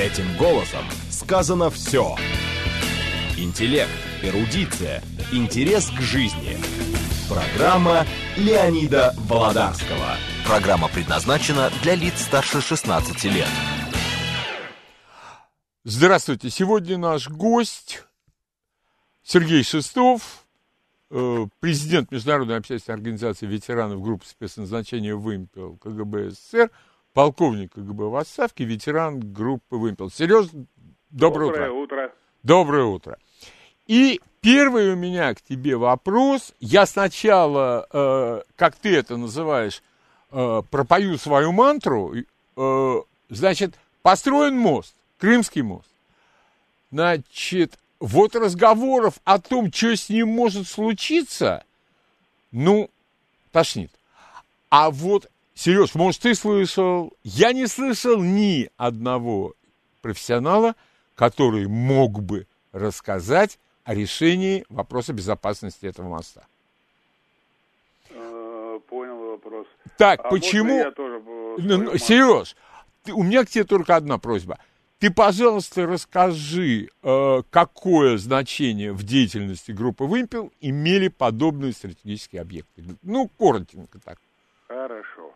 Этим голосом сказано все. Интеллект, эрудиция, интерес к жизни. Программа Леонида Володарского. Программа предназначена для лиц старше 16 лет. Здравствуйте. Сегодня наш гость Сергей Шестов, э, президент Международной общественной организации ветеранов группы спецназначения «Вымпел» КГБ СССР, полковник КГБ в отставке, ветеран группы «Вымпел». Сереж, доброе, Доброе утро. утро. Доброе утро. И первый у меня к тебе вопрос. Я сначала, э, как ты это называешь, э, пропою свою мантру. Э, значит, построен мост, Крымский мост. Значит, вот разговоров о том, что с ним может случиться, ну, тошнит. А вот, Сереж, может, ты слышал? Я не слышал ни одного профессионала, который мог бы рассказать о решении вопроса безопасности этого моста. Э, понял вопрос. Так, А почему... я тоже, э, Ну, ну? Сереж, ты- у меня к тебе только одна просьба. Ты, пожалуйста, расскажи, э, какое значение в деятельности группы «Вымпел» имели подобные стратегические объекты. Ну, коротенько так. Хорошо.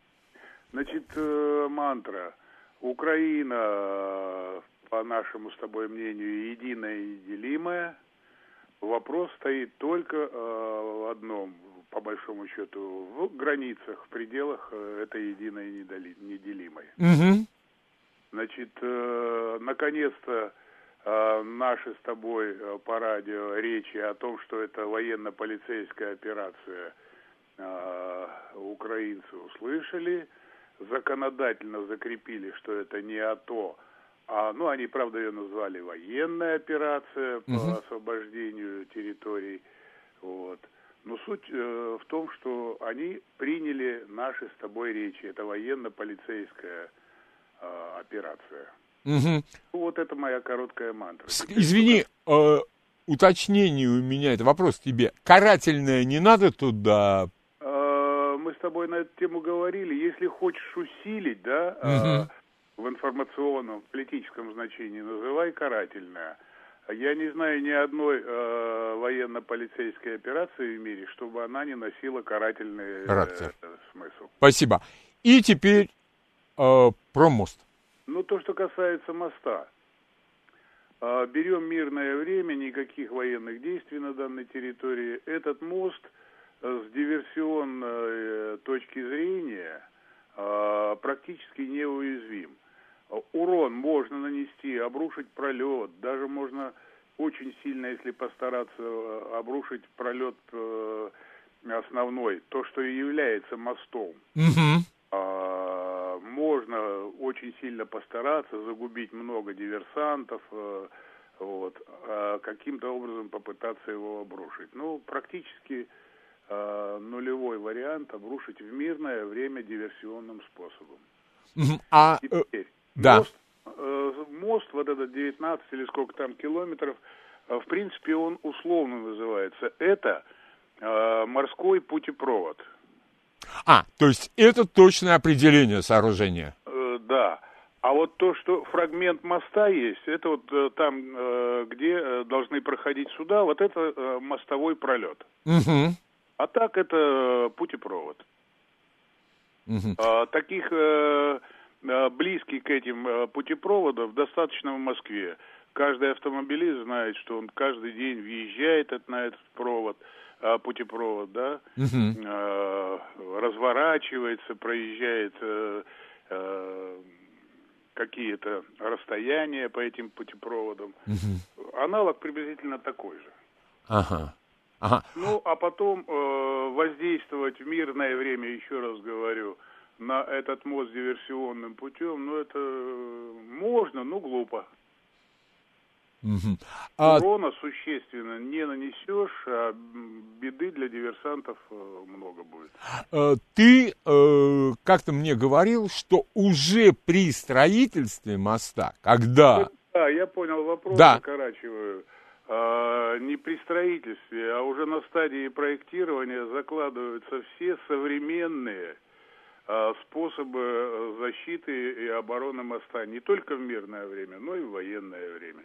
Значит, э, мантра. Украина, по нашему с тобой мнению, единая и неделимая. Вопрос стоит только э, в одном, по большому счету, в границах, в пределах э, этой единой и неделимой. Мгм. Значит, наконец-то наши с тобой по радио речи о том, что это военно-полицейская операция, украинцы услышали, законодательно закрепили, что это не АТО, а, ну, они, правда, ее назвали военная операция по Мгм. освобождению территорий, вот. Но суть э, в том, что они приняли наши с тобой речи. Это военно-полицейская э, операция. Ну, Вот это моя короткая мантра. С- Извини, э, уточнение у меня, это вопрос тебе. Карательное не надо туда? Э, тобой на эту тему говорили. Если хочешь усилить, да, э, Мгм. в информационном, политическом значении, называй карательное. Я не знаю ни одной э, военно-полицейской операции в мире, чтобы она не носила карательный э, Характер. э, смысл. Спасибо. И теперь э, про мост. Ну, то, что касается моста. А, Берем мирное время, никаких военных действий на данной территории. Этот мост э, с диверсионной э, точки зрения а, практически неуязвим. А, Урон можно нанести, обрушить пролет, даже можно очень сильно, если постараться, э, обрушить пролет э, основной, то, что и является мостом. А, можно очень сильно постараться, загубить много диверсантов, вот, каким-то образом попытаться его обрушить. Ну, практически э, нулевой вариант обрушить в мирное время диверсионным способом. А, э, Теперь, да. мост, э, мост, вот этот 19 или сколько там километров, э, в принципе, он условно называется. Это э, морской путепровод. а, то есть это точное определение сооружения. Э, да. А вот то, что фрагмент моста есть, это вот там, где должны проходить суда, вот это мостовой пролет. Мгм. А так это э, путепровод. Мгм. А, таких э, э, близких к этим э, путепроводов достаточно в Москве. Каждый автомобилист знает, что он каждый день въезжает на этот провод, э, путепровод, да, Мгм. э, разворачивается, проезжает э, э, какие-то расстояния по этим путепроводам. Мгм. Аналог приблизительно такой же. Ага. Ага. Ну, а потом э, воздействовать в мирное время, еще раз говорю, на этот мост диверсионным путем, ну, это э, можно, но глупо. Мгм. А, Урона существенно не нанесешь, а беды для диверсантов э, много будет. э, ты э, как-то мне говорил, что уже при строительстве моста, когда... Да, я понял вопрос, Да. закорачиваю. А, не при строительстве, а уже на стадии проектирования закладываются все современные а, способы защиты и обороны моста. Не только в мирное время, но и в военное время.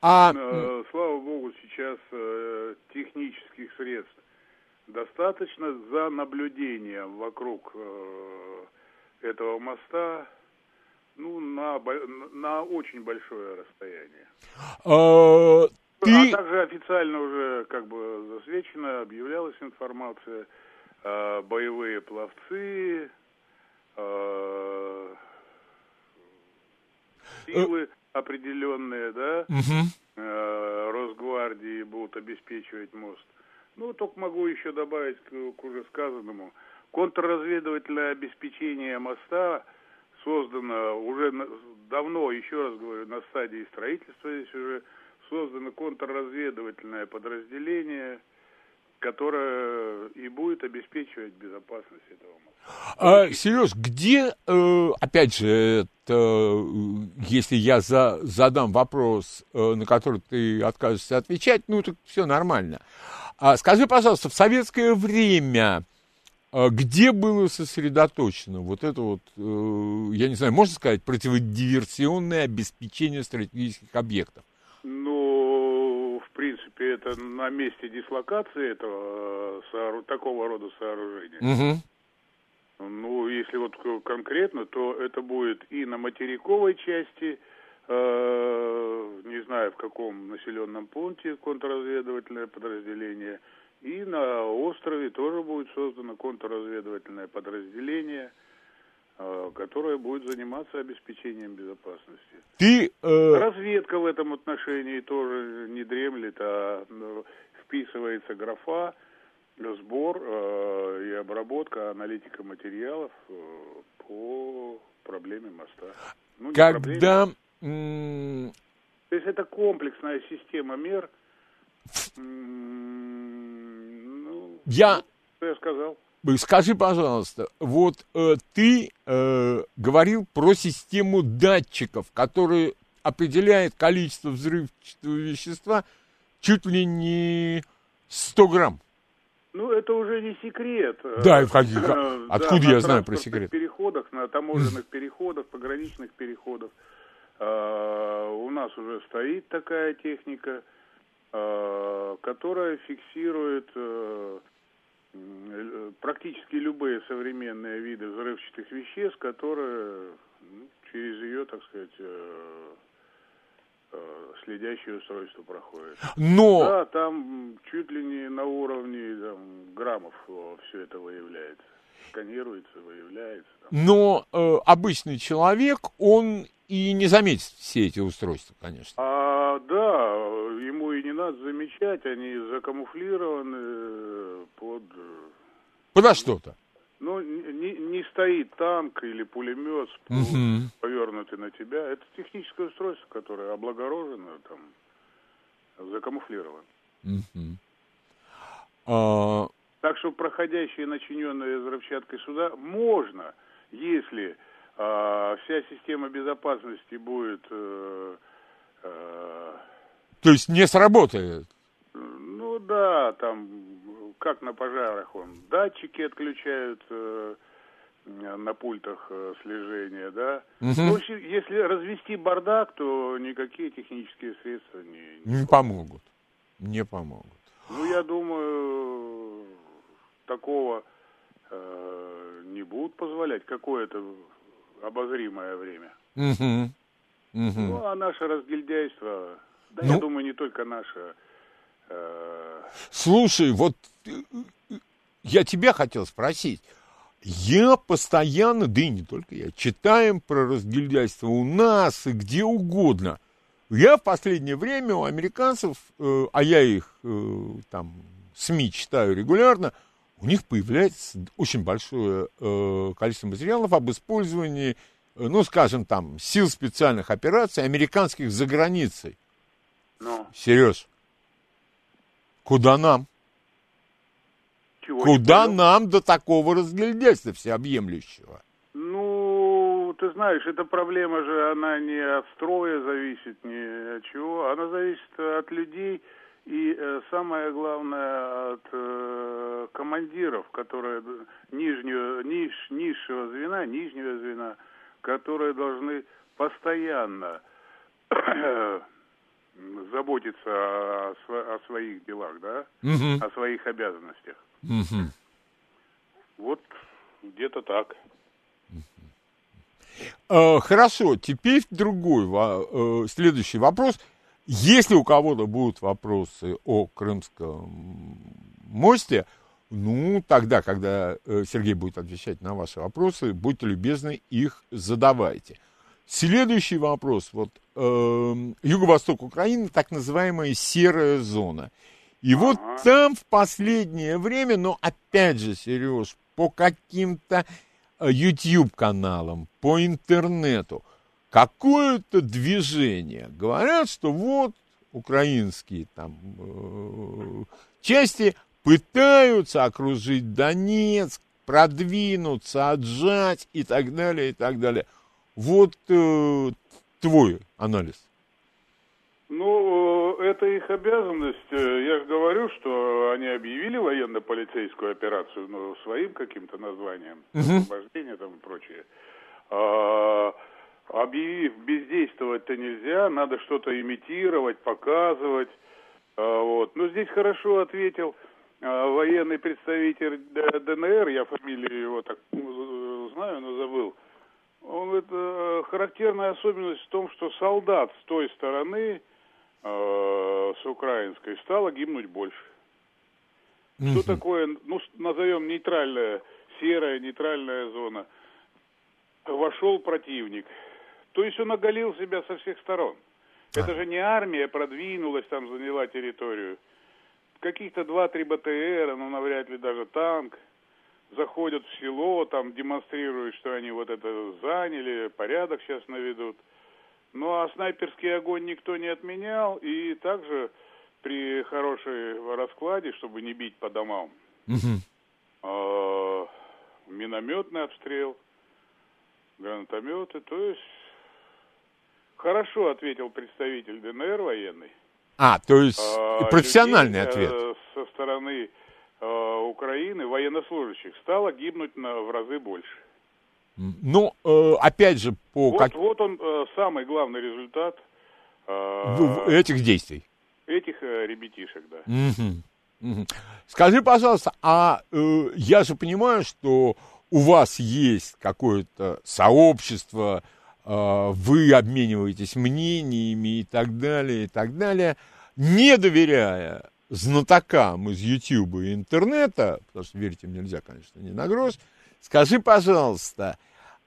А, Э, Слава богу, сейчас э, технических средств достаточно за наблюдением вокруг э, этого моста ну, на, на очень большое расстояние. э, ты... А также официально уже как бы засвечено, объявлялась информация, э, боевые пловцы, э, силы определенные, да, э, Росгвардии будут обеспечивать мост. Ну, только могу еще добавить к, к уже сказанному. Контрразведывательное обеспечение моста создано уже давно, еще раз говорю, на стадии строительства здесь уже создано контрразведывательное подразделение, которое и будет обеспечивать безопасность этого моста. А, Сереж, где, э, опять же, это, э, если я за, задам вопрос, э, на который ты откажешься отвечать, ну, так все нормально. А скажи, пожалуйста, в советское время где было сосредоточено вот это вот, э, я не знаю, можно сказать, противодиверсионное обеспечение стратегических объектов? Ну, в принципе, это на месте дислокации этого э, такого рода сооружения. Угу. Ну, если вот конкретно, то это будет и на материковой части, э, не знаю в каком населенном пункте контрразведывательное подразделение, и на острове тоже будет создано контрразведывательное подразделение, э, которое будет заниматься обеспечением безопасности. Ты, э, Разведка в этом отношении тоже не дремлет, а ну, вписывается графа, сбор э, и обработка, аналитика материалов э, по проблеме моста. Ну, проблеме, когда... м, То есть это комплексная система мер. Ну, Я что я сказал. Скажи, пожалуйста, вот э, ты э, говорил про систему датчиков, которые определяет количество взрывчатого вещества чуть ли не 100 грамм. Ну, это уже не секрет. Да, Э, откуда да, я на знаю про секрет? переходах, на таможенных переходах, пограничных переходах. э, У нас уже стоит такая техника, которая фиксирует э, э, практически любые современные виды взрывчатых веществ, которые ну, через ее, так сказать, э, э, следящее устройство проходят. Но, Да, там чуть ли не на уровне там, граммов все это выявляется. Сканируется, выявляется. но э, обычный человек, он и не заметит все эти устройства, конечно. А, да, ему и не надо замечать, они закамуфлированы э, под... э, Подо что-то. Ну, не, не- стоит танк или пулемет Мгм. повернутый на тебя. Это техническое устройство, которое облагорожено, там, закамуфлировано. Мгм. А, Так что проходящие начиненные взрывчаткой суда можно, если а, вся система безопасности будет, э, э, то есть не сработает. ну да, там как на пожарах он, датчики отключают э, на пультах э, слежения, да. Мгм. В общем, если развести бардак, то никакие технические средства не, не Не помогут. Не помогут. Ну, я думаю, такого э, не будут позволять какое-то обозримое время. Мгм. Мгм. Ну, а наше разгильдяйство, да, Ну. я думаю, не только наше. э, Слушай, вот э, э, я тебя хотел спросить. Я постоянно, да и не только я, читаем про разгильдяйство у нас и где угодно. Я в последнее время у американцев, э, а я их э, там СМИ читаю регулярно, у них появляется очень большое э, количество материалов об использовании, э, ну, скажем, там, сил специальных операций американских за границей. ну, Сереж, куда нам? чего Куда нам до такого разглядельства всеобъемлющего? Ну, ты знаешь, эта проблема же, она не от строя зависит, не от чего. Она зависит от людей И э, самое главное от э, командиров, которые нижнего, ниж, низшего звена, нижнего звена, которые должны постоянно заботиться о, о своих делах, да, Мгм. о своих обязанностях. Мгм. Вот где-то так. Э, Хорошо, теперь другой, э, следующий вопрос. Если у кого-то будут вопросы о Крымском мосте, ну, тогда, когда э, Сергей будет отвечать на ваши вопросы, будьте любезны, их задавайте. Следующий вопрос. Вот э, юго-восток Украины, так называемая серая зона. И вот Ага. там в последнее время, но опять же, Сереж, по каким-то э, YouTube-каналам, по интернету, какое-то движение. Говорят, что вот украинские там э, части пытаются окружить Донецк, продвинуться, отжать и так далее, и так далее. Вот э, твой анализ. Ну, э, это их обязанность. Э, Я же говорю, что они объявили военно-полицейскую операцию, ну, своим каким-то названием, освобождение там и прочее. А, объявив бездействовать-то нельзя, надо что-то имитировать, показывать. А, вот. Но здесь хорошо ответил а, военный представитель ДНР, я фамилию его так ну, знаю, но забыл. Он говорит, э, характерная особенность в том, что солдат с той стороны, э, с украинской, стало гибнуть больше. Что такое, ну, назовем нейтральная, серая нейтральная зона? Вошел противник. То есть он оголил себя со всех сторон. Это же не армия продвинулась, там заняла территорию. Каких-то два-три БТР, ну, навряд ли даже танк заходят в село, там демонстрируют, что они вот это заняли, порядок сейчас наведут. Ну а снайперский огонь никто не отменял, и также при хорошей раскладе, чтобы не бить по домам, э, минометный обстрел, гранатометы, то есть хорошо ответил представитель ДНР военный. А, то есть А, профессиональный людей, ответ. э, со стороны э, Украины военнослужащих стало гибнуть на, в разы больше. Ну, э, опять же, по Вот, как- вот он самый главный результат этих действий. этих ребятишек, да. Мгм. Скажи, пожалуйста, а э, я же понимаю, что у вас есть какое-то сообщество, вы обмениваетесь мнениями и так далее, и так далее, не доверяя знатокам из Ютьюба и интернета, потому что верить им нельзя, конечно, не на грош, скажи, пожалуйста,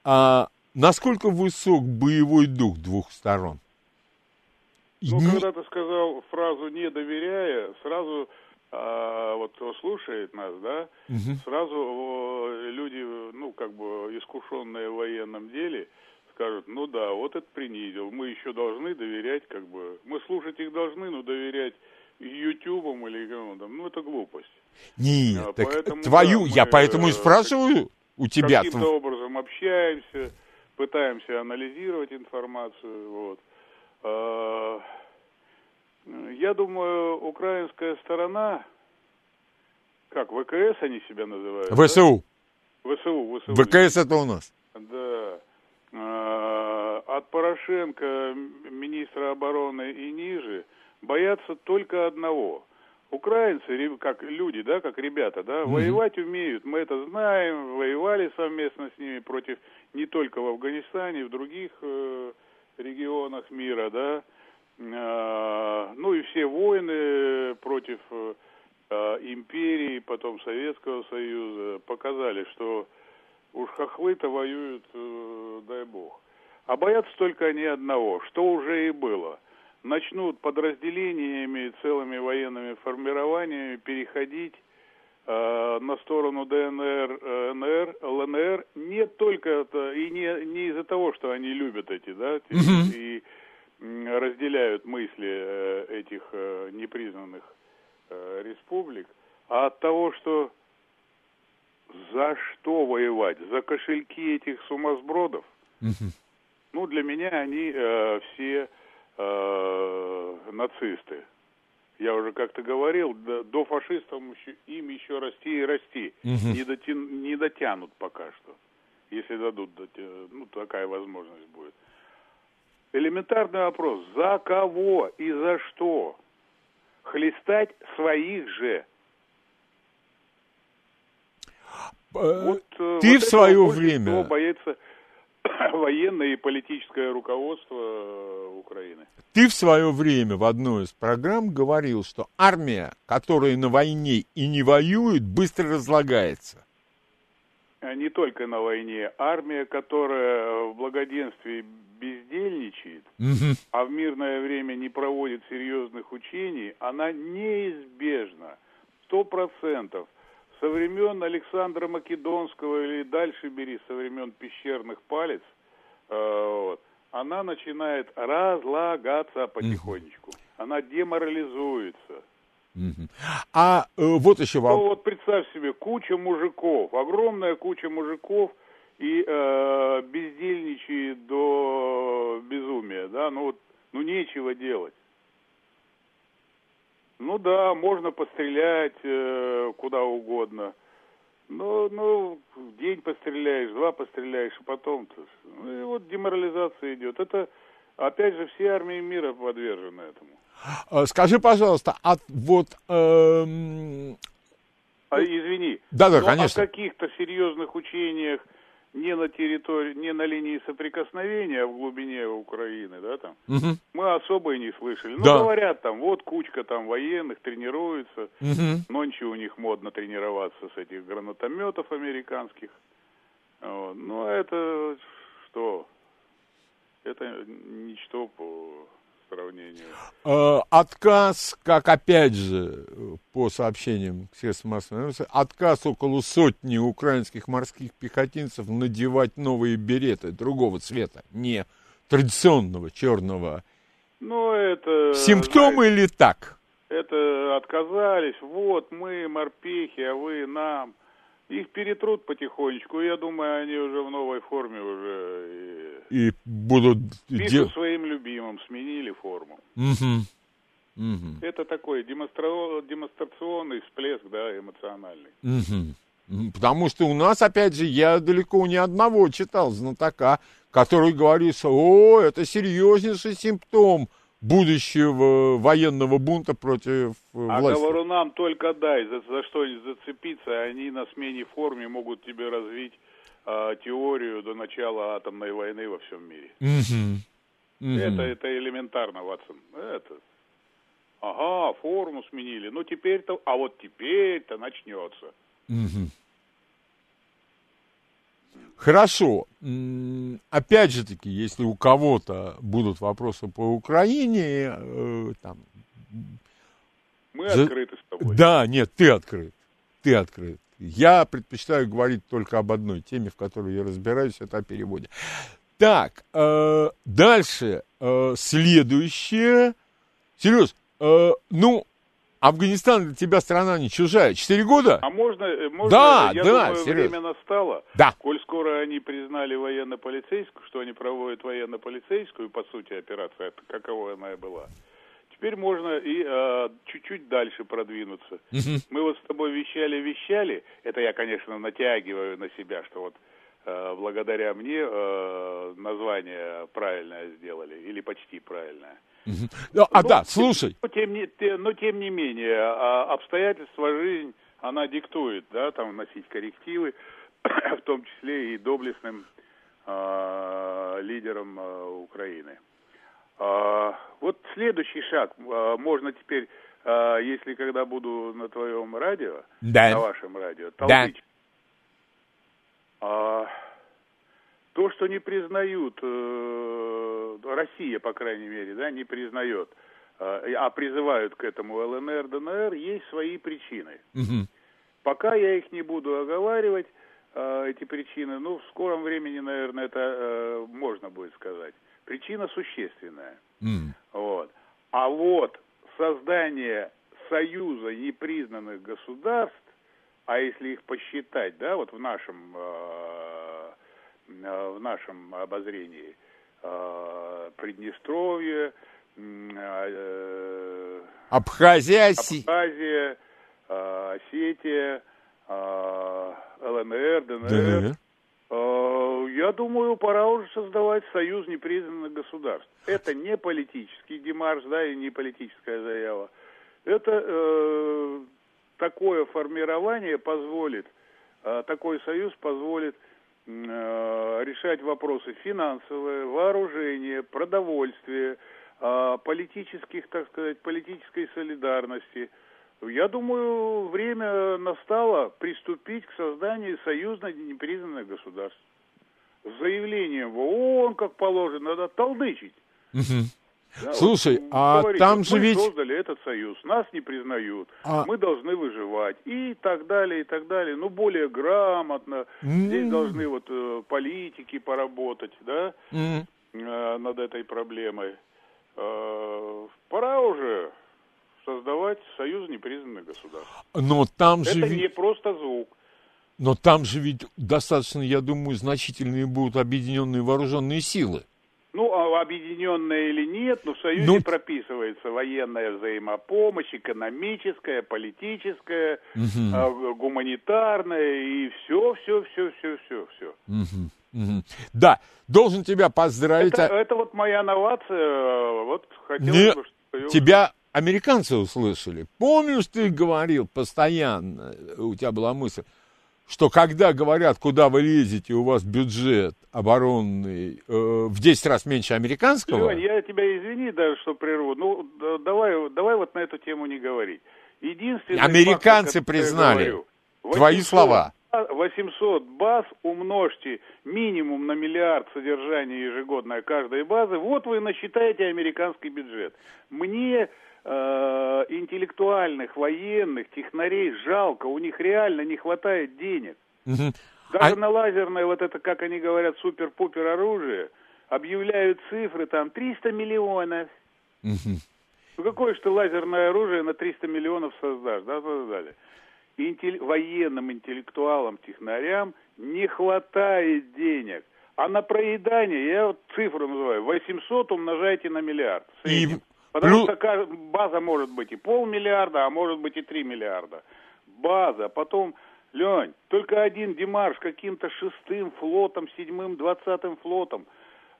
а насколько высок боевой дух двух сторон? Ну, Не- когда ты сказал фразу «не доверяя», сразу а, вот кто слушает нас, да, Мгм. сразу о, люди, ну, как бы искушенные в военном деле, скажут, ну да, вот это принизил, мы еще должны доверять, как бы, мы слушать их должны, но доверять ютубам или кому там, ну, это глупость. Нет, А, так поэтому, твою, да, я поэтому и э, спрашиваю у тебя. Каким-то образом общаемся, пытаемся анализировать информацию, вот. А, Я думаю, украинская сторона, как, ВКС они себя называют? да? ВСУ. ВСУ, ВСУ. ВКС это у нас. Да. А, От Порошенко, министра обороны и ниже, боятся только одного. Украинцы, как люди, да, как ребята, да, воевать умеют. Мы это знаем, воевали совместно с ними против не только в Афганистане, в других э, регионах мира, да. А, ну и все войны против э, империи, потом Советского Союза показали, что Уж хохлы-то воюют, э, дай бог. А боятся только они одного, что уже и было. Начнут подразделениями, целыми военными формированиями переходить э, на сторону ДНР, э, НР, ЛНР, не только это, и не, не из-за того, что они любят эти, да, те- и разделяют мысли э, этих непризнанных республик, а от того, что за что воевать? За кошельки этих сумасбродов? Ну, для меня они э, все э, нацисты. Я уже как-то говорил, до, до фашистов им еще расти и расти. Не, дотя- не дотянут пока что. Если дадут, ну, такая возможность будет. Элементарный вопрос. За кого и за что? Хлестать своих же. Э, Вот, э, ты вот в свое время- боится военное и политическое руководство э, Украины. Ты в свое время в одной из программ говорил, что армия, которая на войне и не воюет, быстро разлагается. А Не только на войне. Армия, которая в благоденствии бездельничает, а в мирное время не проводит серьезных учений, она неизбежно, сто процентов, со времен Александра Македонского или дальше бери, со времен пещерных палец, э, вот, она начинает разлагаться потихонечку. Она деморализуется. Мгм. А э, вот еще Ну вопрос. вот представь себе, куча мужиков, огромная куча мужиков и э, бездельничает до безумия, да, ну вот, ну нечего делать. Ну да, можно пострелять э, куда угодно. Ну, ну, день постреляешь, два постреляешь, а потом -то, ну, и вот деморализация идет. Это, опять же, все армии мира подвержены этому. Э, Скажи, пожалуйста, а вот... эм, А, извини. Да-да, но конечно. о каких-то серьезных учениях не на территории, не на линии соприкосновения, а в глубине Украины, да, там, мгм, мы особо и не слышали. Ну, Да. говорят там, вот кучка там военных тренируется, мгм. нонче у них модно тренироваться с этих гранатометов американских. Вот. Ну, а это что? Это ничто по сравнению. Э, отказ, как опять же, по сообщениям средств массовой информации, отказ около сотни украинских морских пехотинцев надевать новые береты другого цвета, не традиционного черного. Ну, это... Симптомы или так? Это отказались, вот мы морпехи, а вы нам. Их перетрут потихонечку, я думаю, они уже в новой форме уже И будут... и де- пишут своим любимым, сменили форму. Мгм. Мгм. Это такой демонстра- демонстрационный всплеск, да, эмоциональный. М, Потому что у нас, опять же, я далеко не одного читал знатока, который говорит, что о, это серьезнейший симптом будущего военного бунта против э, А власти. говорунам только дай, за, за что-нибудь зацепиться, и они на смене форме могут тебе развить а, теорию до начала атомной войны во всем мире. Это, это элементарно, Ватсон. Это. Ага, форму сменили. Ну теперь-то, а вот теперь-то начнется. Хорошо. Опять же таки, если у кого-то будут вопросы по Украине, э, там, Мы За- открыты с тобой. Да, нет, ты открыт. Ты открыт. Я предпочитаю говорить только об одной теме, в которой я разбираюсь, это о переводе. Так, э, дальше. э, следующее. Сереж, э, ну, Афганистан для тебя страна не чужая. Четыре года? А можно, э, можно Да, я да, думаю, серьезно. время настало. Да. Коль скоро они признали военно-полицейскую, что они проводят военно-полицейскую, по сути, операцию, это каково она и была. Теперь можно и э, чуть-чуть дальше продвинуться. Мы вот с тобой вещали-вещали, это я, конечно, натягиваю на себя, что вот э, благодаря мне э, название правильное сделали, или почти правильное. Ну, А, Ну, да, слушай. Но тем, не, но тем не менее, а, обстоятельства, жизнь, она диктует, да, там вносить коррективы, в том числе и доблестным а, лидерам а, Украины. А, вот следующий шаг. а, можно теперь, а, если когда буду на твоем радио, Да. на вашем радио, Да. толдычить. То, что не признают, э, Россия, по крайней мере, да, не признает, э, а призывают к этому ЛНР, ДНР, есть свои причины. Мгм. Пока я их не буду оговаривать, э, эти причины, ну, в скором времени, наверное, это можно будет сказать. Причина существенная. М. Вот. А вот создание союза непризнанных государств, а если их посчитать, да, вот в нашем, в нашем обозрении, э, Приднестровье, э, Абхазия. Абхазия, э, Осетия, э, ЛНР, ДНР. ДНР. Э, Я думаю, пора уже создавать союз непризнанных государств. Это не политический демарш, да, и не политическая заява. Это э, такое формирование позволит, э, такой союз позволит э, решать вопросы финансовые, вооружения, продовольствия, э, политических, так сказать, политической солидарности. Я думаю, время настало приступить к созданию союзно непризнанных государств. С заявлением в ООН, как положено, надо толдычить. Мгм. Да, Слушай, вот, а говорить, там вот же мы ведь- создали этот союз, нас не признают, А- мы должны выживать и так далее, и так далее. Ну, более грамотно. Здесь М. должны вот э, политики поработать, да, М. э, над этой проблемой. Э, пора уже создавать союз непризнанных государств. Но там же Это не просто звук. Но там же ведь достаточно, я думаю, значительные будут объединенные вооруженные силы. Объединенная или нет, но в Союзе Ну- прописывается военная взаимопомощь, экономическая, политическая, а, гуманитарная и все, все, все, все, все, все. Мгм. Мгм. Да, должен тебя поздравить. Это, а- это вот моя новация, вот хотелось Не- бы, чтобы Тебя американцы услышали. Помнишь, ты говорил постоянно, у тебя была мысль, что когда говорят, куда вы лезете, у вас бюджет оборонный э, в 10 раз меньше американского, Лёнь, я тебя извини даже, что прерву. Ну, да- давай, давай вот на эту тему не говорить. Единственный Американцы я признали. говорю, Твои слова. 800 баз умножьте минимум на миллиард содержания ежегодное каждой базы, вот вы насчитаете американский бюджет. Мне э, интеллектуальных, военных, технарей жалко, у них реально не хватает денег. Мгм. Даже А- на лазерное, вот это, как они говорят, супер-пупер оружие, объявляют цифры, там, 300 миллионов. Ну, какое же ты лазерное оружие на 300 миллионов создашь, да, создали? Интель- Военным интеллектуалам, технарям не хватает денег. А на проедание, я вот цифру называю, 800 умножайте на миллиард. И. Потому плю- что база может быть и полмиллиарда, а может быть и 3 миллиарда. База. Потом, Лень, только один Димаш каким-то шестым флотом, седьмым, двадцатым флотом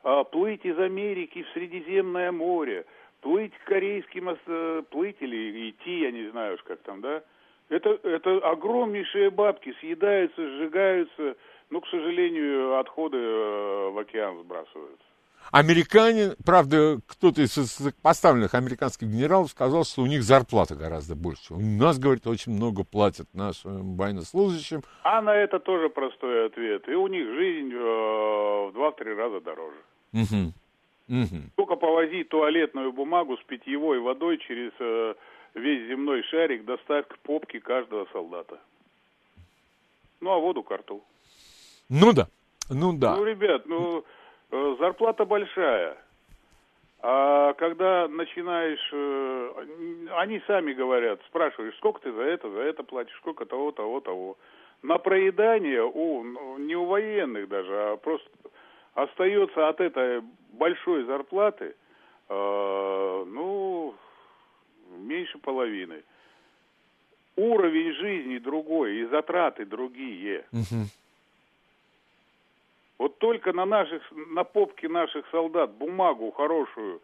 а, плыть из Америки в Средиземное море, плыть к корейским, э, плыть или идти, я не знаю уж как там, да? Это, это огромнейшие бабки, съедаются, сжигаются, ну, к сожалению, отходы э, в океан сбрасываются. Американе, правда, кто-то из поставленных американских генералов сказал, что у них зарплата гораздо больше. У нас, говорит, очень много платят нашим военнослужащим. А на это тоже простой ответ. И у них жизнь э, в два-три раза дороже. Мгм. Мгм. Только повозить туалетную бумагу с питьевой водой через э, весь земной шарик, доставь к попке каждого солдата. Ну, а воду к рту. Ну да, ну да. Ну, ребят, ну, зарплата большая. А когда начинаешь, э, они сами говорят, спрашиваешь, сколько ты за это, за это платишь, сколько того, того, того. На проедание у, не у военных даже, а просто остается от этой большой зарплаты, э, ну, меньше половины. Уровень жизни другой и затраты другие. Мгм. Вот только на наших, на попке наших солдат бумагу хорошую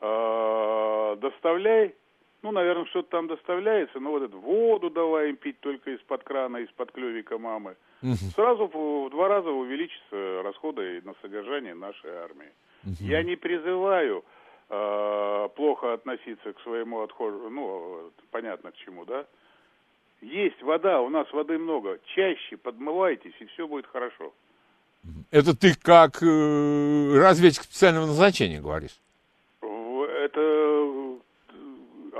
э, доставляй. Ну, наверное, что-то там доставляется, но вот эту воду давай им пить только из-под крана, из-под клевика мамы. Мгм. Сразу в, два раза увеличатся расходы на содержание нашей армии. Я не призываю э, плохо относиться к своему отходу, ну, понятно к чему, да? Есть вода, у нас воды много. Чаще подмывайтесь, и все будет хорошо. Это ты как э, разведчик специального назначения говоришь? Это э,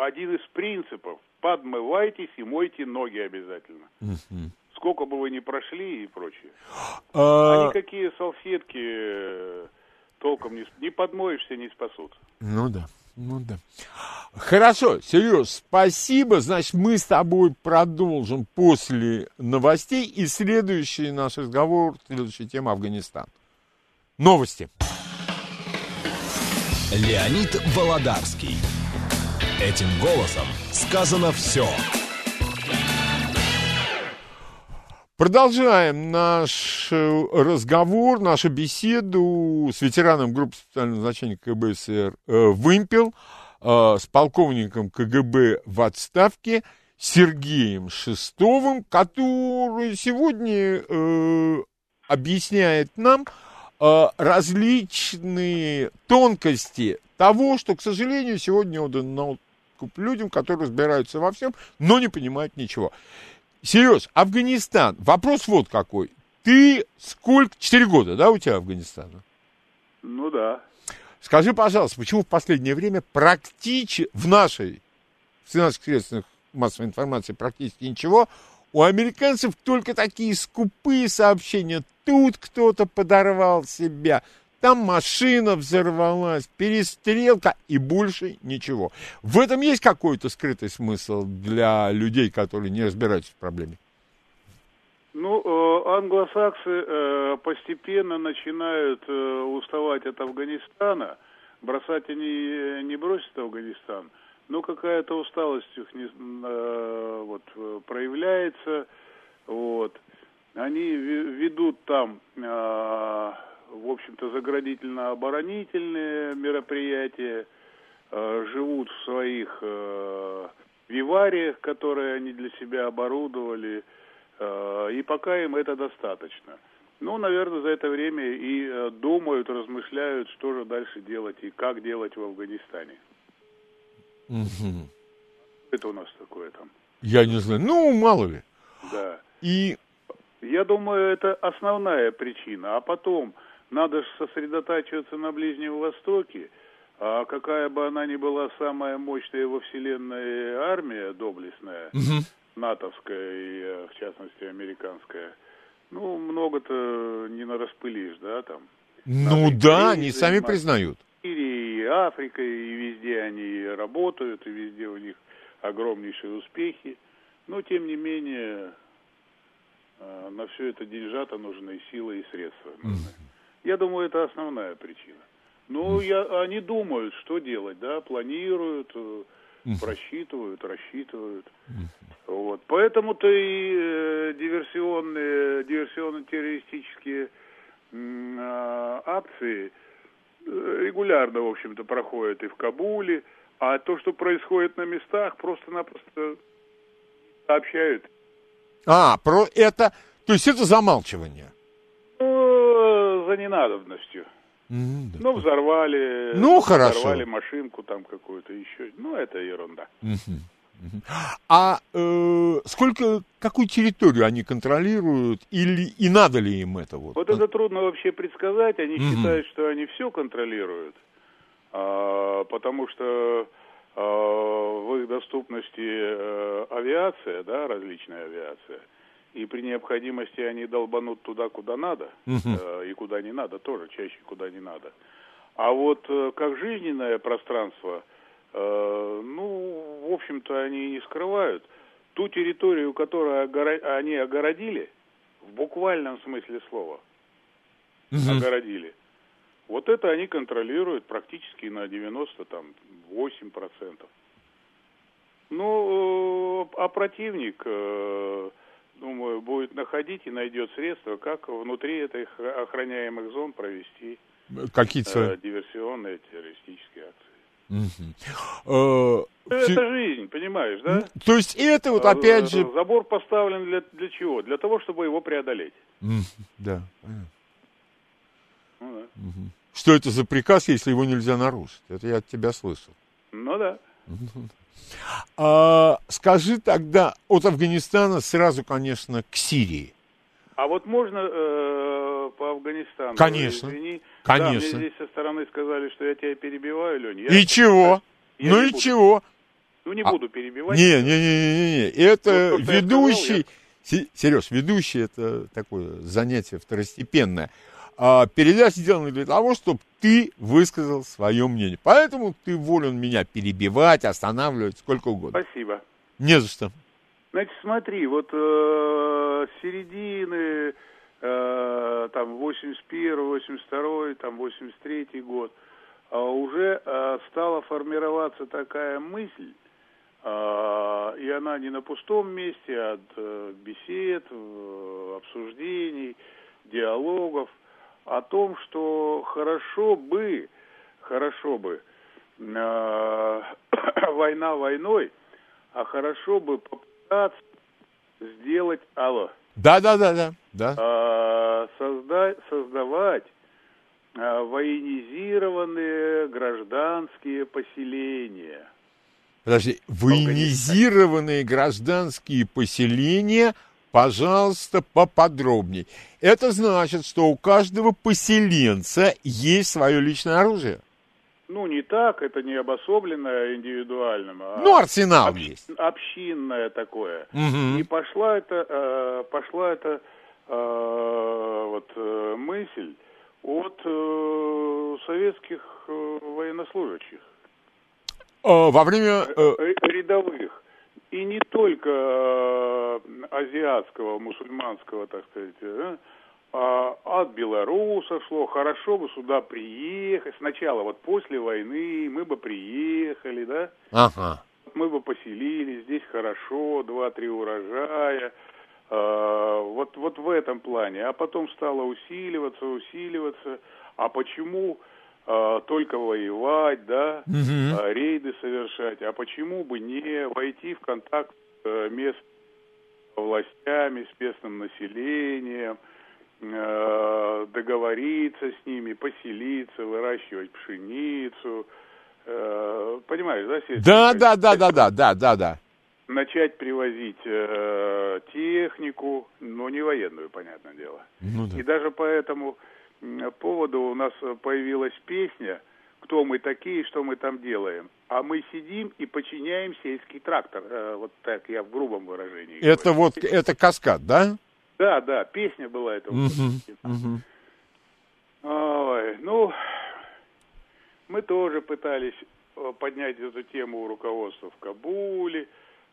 один из принципов. Подмывайтесь и мойте ноги обязательно. Сколько бы вы ни прошли и прочее. А, А никакие салфетки э, толком не, не подмоешься, не спасут. Ну да, ну да. Хорошо, Сереж, спасибо. Значит, мы с тобой продолжим после новостей. И следующий наш разговор, следующая тема Афганистан. Новости. Леонид Володарский. Этим голосом сказано все. Продолжаем наш э, разговор, нашу беседу с ветераном группы специального назначения КБСР э, «Вымпел», э, с полковником КГБ в отставке Сергеем Шестовым, который сегодня объясняет нам различные тонкости того, что, к сожалению, сегодня отдано людям, которые разбираются во всем, но не понимают ничего. Сереж, Афганистан. Вопрос вот какой. Ты сколько? Четыре года, да, у тебя Афганистана? Ну да. Скажи, пожалуйста, почему в последнее время практически в нашей в наших средствах массовой информации практически ничего, у американцев только такие скупые сообщения. Тут кто-то подорвал себя, там машина взорвалась, перестрелка и больше ничего. В этом есть какой-то скрытый смысл для людей, которые не разбираются в проблеме? Ну, э, англосаксы э, постепенно начинают э, уставать от Афганистана. Бросать они не бросят Афганистан, но какая-то усталость их не, вот, проявляется. Вот. Они ведут там в общем-то, заградительно-оборонительные мероприятия, э, живут в своих э, вивариях, которые они для себя оборудовали, э, и пока им это достаточно. Ну, наверное, за это время и думают, размышляют, что же дальше делать и как делать в Афганистане. Угу. Это у нас такое там. Я не знаю. Ну, мало ли. Да. И я думаю, это основная причина. А потом, надо же сосредотачиваться на Ближнем Востоке, а какая бы она ни была самая мощная во Вселенной армия доблестная, угу. натовская и, э, в частности, американская, ну, много-то не нараспылишь, да, там. Ну Надо да, они сами признают. И Африка, и везде они работают, и везде у них огромнейшие успехи. Но, тем не менее, э, на все это деньжата нужны силы и средства. Нужны. Я думаю, это основная причина. Ну, я, они думают, что делать, да, планируют, э, просчитывают, рассчитывают. Вот. Поэтому-то и э, диверсионные, диверсионно-террористические э, акции регулярно, в общем-то, проходят и в Кабуле, а то, что происходит на местах, просто-напросто сообщают. А, про это, то есть это замалчивание? За ненадобностью. Mm, да. Ну, взорвали. Ну, хорошо. Взорвали машинку там какую-то еще. Ну, это ерунда. А э, сколько, какую территорию они контролируют, или и надо ли им это вот? Вот это трудно вообще предсказать. Они угу. считают, что они все контролируют, а, потому что а, в их доступности а, авиация, да, различная авиация и при необходимости они долбанут туда, куда надо, э, и куда не надо тоже, чаще куда не надо. А вот э, как жизненное пространство, э, ну, в общем-то, они не скрывают. Ту территорию, которую они огородили, в буквальном смысле слова, угу. огородили, вот это они контролируют практически на 98%. Ну, э, а противник... Э, думаю, будет находить и найдет средства, как внутри этих охраняемых зон провести какие-то э, диверсионные террористические акции. Угу. Это жизнь, понимаешь, да? То есть это вот опять же... Забор поставлен для, для чего? Для того, чтобы его преодолеть. Да. Ну, да. Что это за приказ, если его нельзя нарушить? Это я от тебя слышал. Ну да. А, скажи тогда от Афганистана сразу, конечно, к Сирии. А вот можно э, по Афганистану? Конечно. Извини. Конечно. Да, мне здесь со стороны сказали, что я тебя перебиваю, Леня. Я... И чего? Я ну и буду. чего? Ну не а... буду перебивать. Не, не, не, не, не. Это ну, ведущий. Сказал, я... Сереж, ведущий это такое занятие второстепенное а, передача сделана для того, чтобы ты высказал свое мнение. Поэтому ты волен меня перебивать, останавливать, сколько угодно. Спасибо. Не за что. Значит, смотри, вот э, середины, э, там, 81 82 там, 83 год, а уже а, стала формироваться такая мысль, а, и она не на пустом месте, а от а, бесед, обсуждений, диалогов, о том, что хорошо бы, хорошо бы, э, война войной, а хорошо бы попытаться сделать, алло. Да, да, да, да. да. Э, созда, создавать э, военизированные гражданские поселения. Подожди, военизированные гражданские поселения – Пожалуйста, поподробней. Это значит, что у каждого поселенца есть свое личное оружие. Ну, не так, это не обособленное индивидуальным. А ну, арсенал общ, есть. Общинное такое. Угу. И пошла эта, э, пошла эта э, вот, э, мысль от э, советских э, военнослужащих. Э, во время... Э... Рядовых и не только э, азиатского, мусульманского, так сказать, э, а от белоруса шло, хорошо бы сюда приехать. Сначала вот после войны мы бы приехали, да? Ага. Мы бы поселились, здесь хорошо, два-три урожая. Э, вот, вот в этом плане. А потом стало усиливаться, усиливаться. А почему а, только воевать, да, угу. а, рейды совершать, а почему бы не войти в контакт э, местными властями, с местным населением, э, договориться с ними, поселиться, выращивать пшеницу, э, понимаешь, да? Да, да, да, да, да, да, да, да. Начать привозить э, технику, но не военную, понятное дело. Ну, да. И даже поэтому поводу у нас появилась песня «Кто мы такие, что мы там делаем?» А мы сидим и подчиняем сельский трактор. Э, вот так я в грубом выражении. Это говорю. вот, это каскад, да? Да, да, песня была. Угу, угу. Ой, ну, мы тоже пытались э, поднять эту тему у руководства в Кабуле,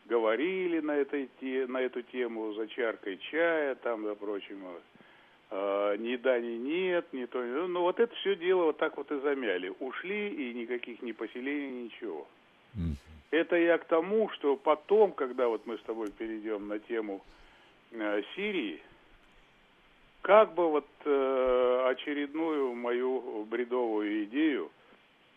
говорили на, этой, на эту тему за чаркой чая, там, да, прочим ни да, ни нет, ни то, ни Ну, вот это все дело вот так вот и замяли. Ушли, и никаких ни поселений, ничего. Mm. Это я к тому, что потом, когда вот мы с тобой перейдем на тему э, Сирии, как бы вот э, очередную мою бредовую идею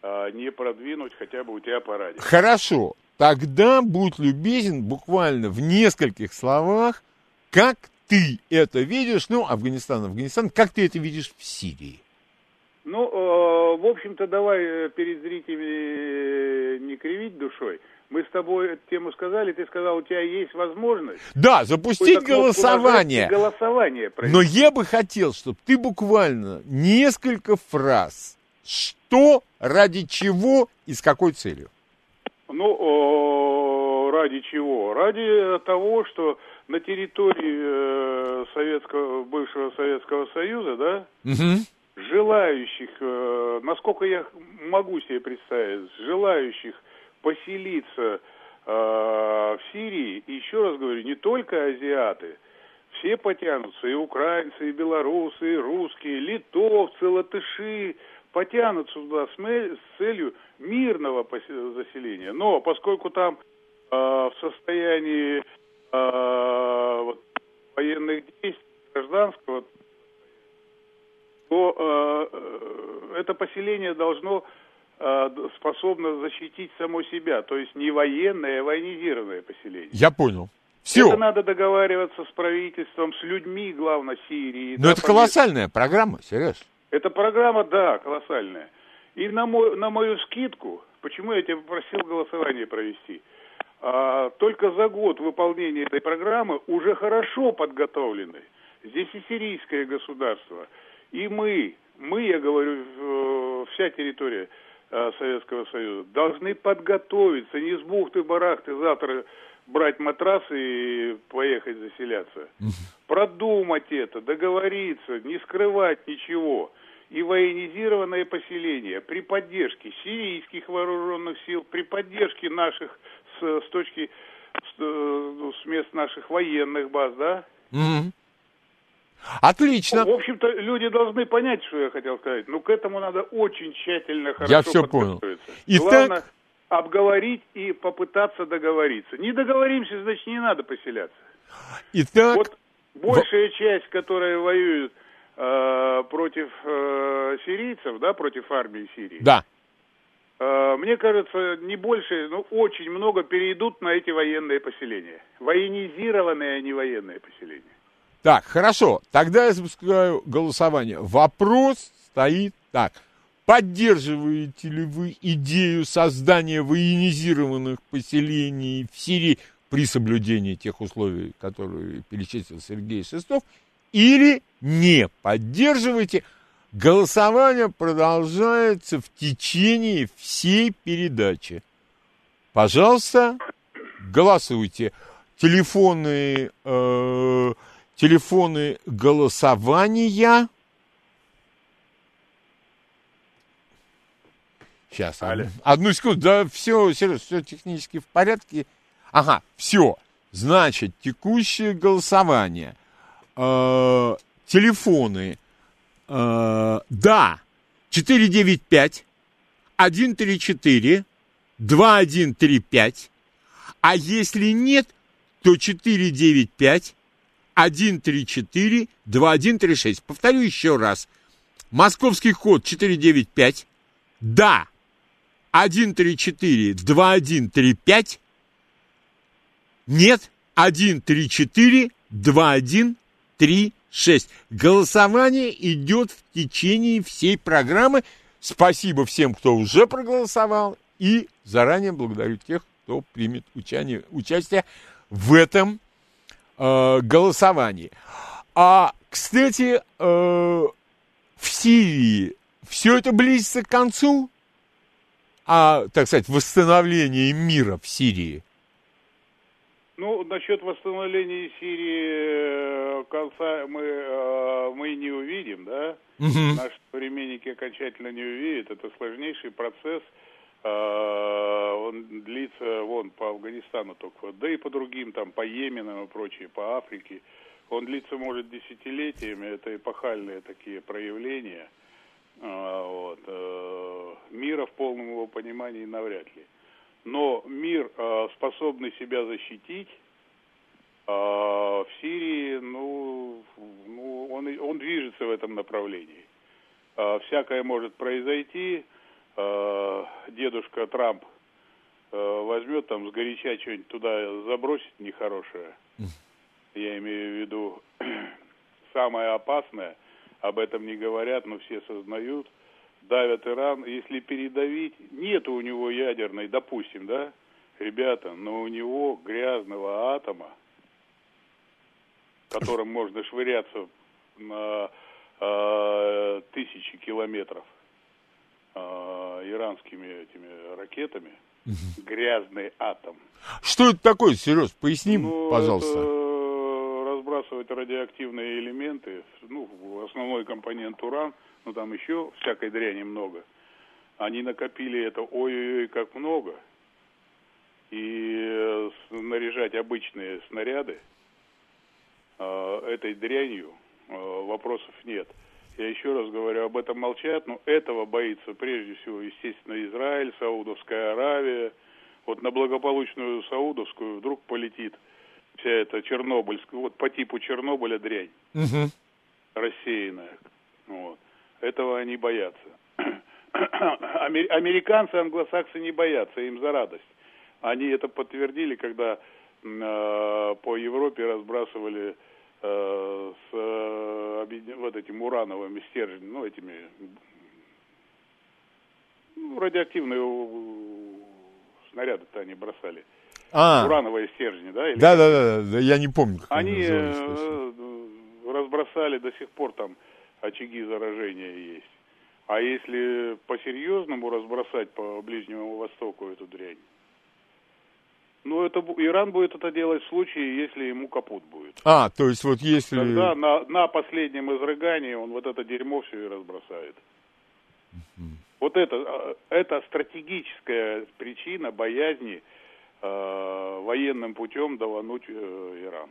э, не продвинуть хотя бы у тебя по радио. Хорошо. Тогда будь любезен буквально в нескольких словах, как ты это видишь, ну, Афганистан, Афганистан, как ты это видишь в Сирии? Ну, э, в общем-то, давай э, перед зрителями э, не кривить душой. Мы с тобой эту тему сказали, ты сказал, у тебя есть возможность. Да, запустить голосование. Голосование. Но я бы хотел, чтобы ты буквально несколько фраз, что, ради чего и с какой целью. Ну, ради чего? Ради того, что на территории э, советского, бывшего Советского Союза, да, угу. желающих, э, насколько я могу себе представить, желающих поселиться э, в Сирии, еще раз говорю, не только азиаты, все потянутся, и украинцы, и белорусы, и русские, литовцы, латыши, потянутся туда с, с целью мирного заселения. Но поскольку там э, в состоянии э, вот, военных действий, гражданского, то э, это поселение должно э, способно защитить само себя. То есть не военное, а военизированное поселение. Я понял. Все. Это надо договариваться с правительством, с людьми, главное, Сирии. Но да, это колоссальная программа, Сереж. Эта программа, да, колоссальная. И на, мой, на мою скидку, почему я тебя попросил голосование провести – а, только за год выполнения этой программы уже хорошо подготовлены. Здесь и сирийское государство, и мы, мы, я говорю, вся территория а, Советского Союза, должны подготовиться, не с бухты-барахты завтра брать матрасы и поехать заселяться. Продумать это, договориться, не скрывать ничего. И военизированное поселение при поддержке сирийских вооруженных сил, при поддержке наших с, с точки с, э, с мест наших военных баз, да? Угу. Отлично. В общем-то, люди должны понять, что я хотел сказать. Но к этому надо очень тщательно, хорошо Я все понял. Итак- Главное, обговорить и попытаться договориться. Не договоримся, значит, не надо поселяться. Итак, Вот большая часть, которая воюет э, против э, сирийцев, да, против армии Сирии, да. Э, мне кажется, не больше, но очень много перейдут на эти военные поселения. Военизированные, а не военные поселения. Так, хорошо. Тогда я запускаю голосование. Вопрос стоит так. Поддерживаете ли вы идею создания военизированных поселений в Сирии при соблюдении тех условий, которые перечислил Сергей Шестов, или не поддерживаете? Голосование продолжается в течение всей передачи. Пожалуйста, голосуйте. Телефоны, э, телефоны голосования. Сейчас, одну, одну секунду. Да, все, Сереж, все технически в порядке. Ага, все. Значит, текущее голосование. Э, телефоны. Э, да, 495 134 2135. А если нет, то 495 134 2136. Повторю еще раз. Московский код 495. Да. 134 2135. Нет. 134 2136. Голосование идет в течение всей программы. Спасибо всем, кто уже проголосовал. И заранее благодарю тех, кто примет участие, участие в этом э, голосовании. А, кстати, э, в Сирии все это близится к концу, а, так сказать, восстановление мира в Сирии. Ну, насчет восстановления Сирии э, конца мы, э, мы не увидим, да? Мгм. Наши современники окончательно не увидят. Это сложнейший процесс. Э, Он длится, вон, по Афганистану только, да и по другим, там, по Йеменам и прочее, по Африке. Он длится, может, десятилетиями. Это эпохальные такие проявления. Вот. Мира в полном его понимании навряд ли. Но мир, э, способный себя защитить, э, в Сирии, ну, ну он, он движется в этом направлении. Э, Всякое может произойти. Дедушка Трамп возьмет там сгоряча что-нибудь туда забросит нехорошее. Я имею в виду самое опасное, об этом не говорят, но все сознают, давят Иран, если передавить, нет у него ядерной, допустим, да, ребята, но у него грязного атома, которым можно швыряться на э, тысячи километров э, иранскими этими ракетами, грязный атом. Что это такое, Сереж? Поясни, Ну, пожалуйста. это разбрасывать радиоактивные элементы, ну, основной компонент уран, ну, там еще всякой дряни много. Они накопили это ой-ой-ой как много. И э, снаряжать обычные снаряды э, этой дрянью э, вопросов нет. Я еще раз говорю, об этом молчат, но этого боится прежде всего, естественно, Израиль, Саудовская Аравия. Вот на благополучную Саудовскую вдруг полетит вся эта чернобыльская, вот по типу Чернобыля дрянь Мгм. рассеянная. Вот. Этого они боятся. Аме- Американцы, англосаксы не боятся, им за радость. Они это подтвердили, когда э, по Европе разбрасывали э, с э, вот этим урановыми стержнями, ну, этими ну, радиоактивные снаряды-то они бросали. А, Урановые стержни, да? или да, да, да, да, я не помню, как они э, разбросали до сих пор там очаги заражения есть. А если по-серьезному разбросать по Ближнему Востоку эту дрянь, ну, это Иран будет это делать в случае, если ему капут будет. А, то есть вот если... Тогда на, на последнем изрыгании он вот это дерьмо все и разбросает. Вот это, э, это стратегическая причина боязни э, военным путем давануть э, Иран.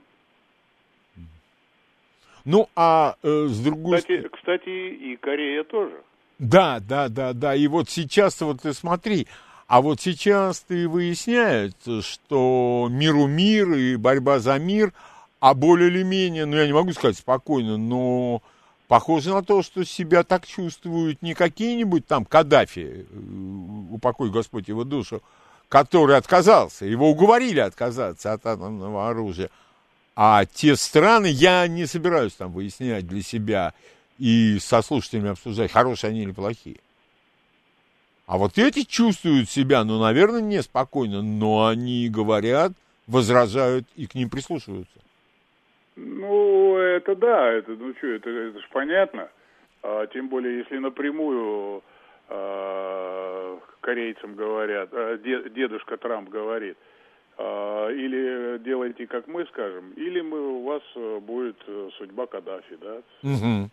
Ну, а э, с другой Кстати, стороны... кстати, и Корея тоже. Да, да, да, да. И вот сейчас вот ты смотри, а вот сейчас ты выясняется, что миру мир и борьба за мир, а более или менее, ну я не могу сказать спокойно, но похоже на то, что себя так чувствуют не какие-нибудь там Каддафи, э, упокой Господь его душу, который отказался, его уговорили отказаться от атомного оружия, а те страны, я не собираюсь там выяснять для себя и со слушателями обсуждать, хорошие они или плохие. А вот эти чувствуют себя, ну, наверное, неспокойно, но они говорят, возражают и к ним прислушиваются. Ну, это да, это, ну что, это, это же понятно. А, тем более, если напрямую а, корейцам говорят, а, дед, дедушка Трамп говорит, или делайте, как мы скажем, или мы, у вас э, будет э, судьба Каддафи, да? Угу.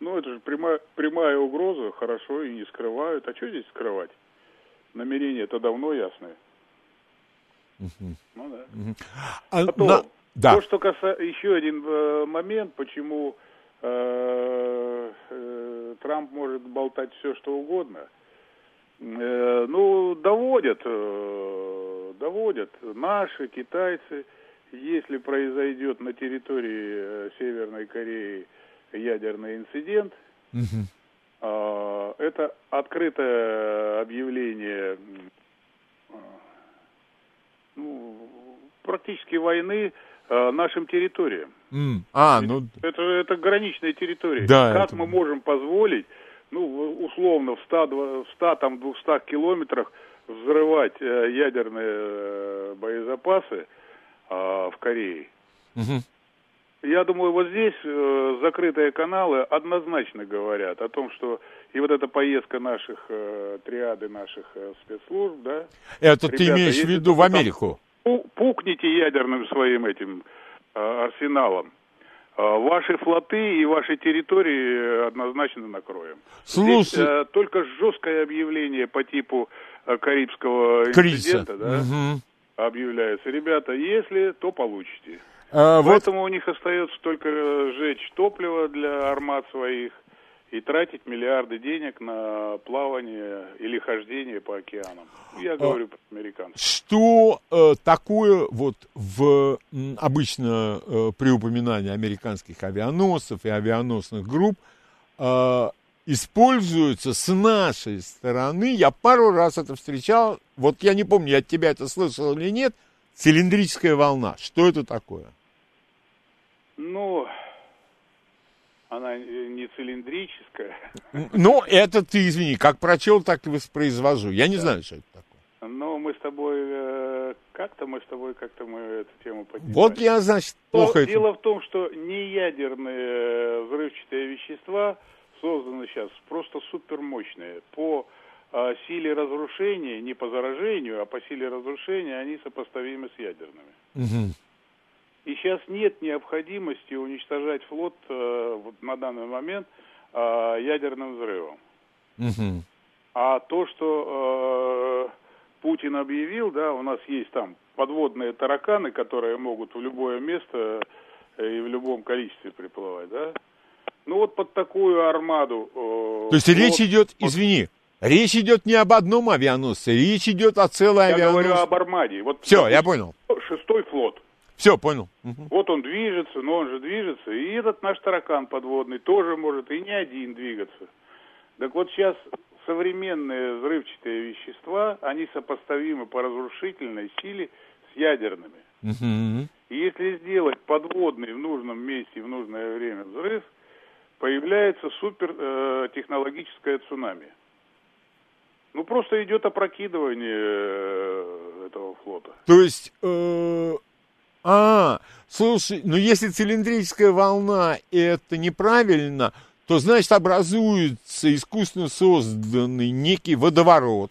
Ну, это же прямая, прямая угроза, хорошо, и не скрывают. А что здесь скрывать? Намерения-то давно ясные. Угу. Ну да. Угу. А, Потом, на... да. то, что касается... Еще один э, момент, почему э, э, Трамп может болтать все, что угодно. Э, ну, доводят, э, доводят наши, китайцы. Если произойдет на территории э, Северной Кореи ядерный инцидент. Угу. Это открытое объявление ну, практически войны нашим территориям. Mm. А, ну... Это, это граничная территория. Да, как это... мы можем позволить, ну, условно, в 100, в 100 там, 200 километрах взрывать ядерные боезапасы а, в Корее? Угу. Я думаю, вот здесь э, закрытые каналы однозначно говорят о том, что и вот эта поездка наших э, триады наших э, спецслужб, да. Это Ребята, ты имеешь в виду в Америку? Там, пукните ядерным своим этим э, арсеналом. Э, ваши флоты и ваши территории однозначно накроем. Слушай, Здесь, э, только жесткое объявление по типу э, Карибского Кризиса. инцидента, да, угу. объявляется. Ребята, если, то получите. А, Поэтому вот... у них остается только сжечь топливо для армат своих и тратить миллиарды денег на плавание или хождение по океанам. Я а, говорю про американцев. Что э, такое вот в обычно э, при упоминании американских авианосцев и авианосных групп э, используется с нашей стороны, я пару раз это встречал, вот я не помню, я от тебя это слышал или нет, цилиндрическая волна. Что это такое? Ну, она не цилиндрическая. Ну, это ты, извини, как прочел, так и воспроизвожу. Я не да. знаю, что это такое. Ну, мы с тобой, э, как-то мы с тобой, как-то мы эту тему поднимали. Вот я, значит, плохо Но Дело в том, что неядерные взрывчатые вещества созданы сейчас просто супермощные. По э, силе разрушения, не по заражению, а по силе разрушения, они сопоставимы с ядерными. Угу. И сейчас нет необходимости уничтожать флот э, вот на данный момент э, ядерным взрывом. Угу. А то, что э, Путин объявил, да, у нас есть там подводные тараканы, которые могут в любое место э, и в любом количестве приплывать, да. Ну вот под такую армаду. Э, то есть флот, речь идет, извини, речь идет не об одном авианосце, речь идет о целой я авианосце. Я говорю об Армаде. Вот, Все, я понял. Шестой флот. Все, понял. Угу. Вот он движется, но он же движется. И этот наш таракан подводный тоже может и не один двигаться. Так вот сейчас современные взрывчатые вещества, они сопоставимы по разрушительной силе с ядерными. Угу. И если сделать подводный в нужном месте в нужное время взрыв, появляется супер э, цунами. Ну просто идет опрокидывание э, этого флота. То есть э, а, слушай, ну если цилиндрическая волна это неправильно, то значит образуется искусственно созданный некий водоворот.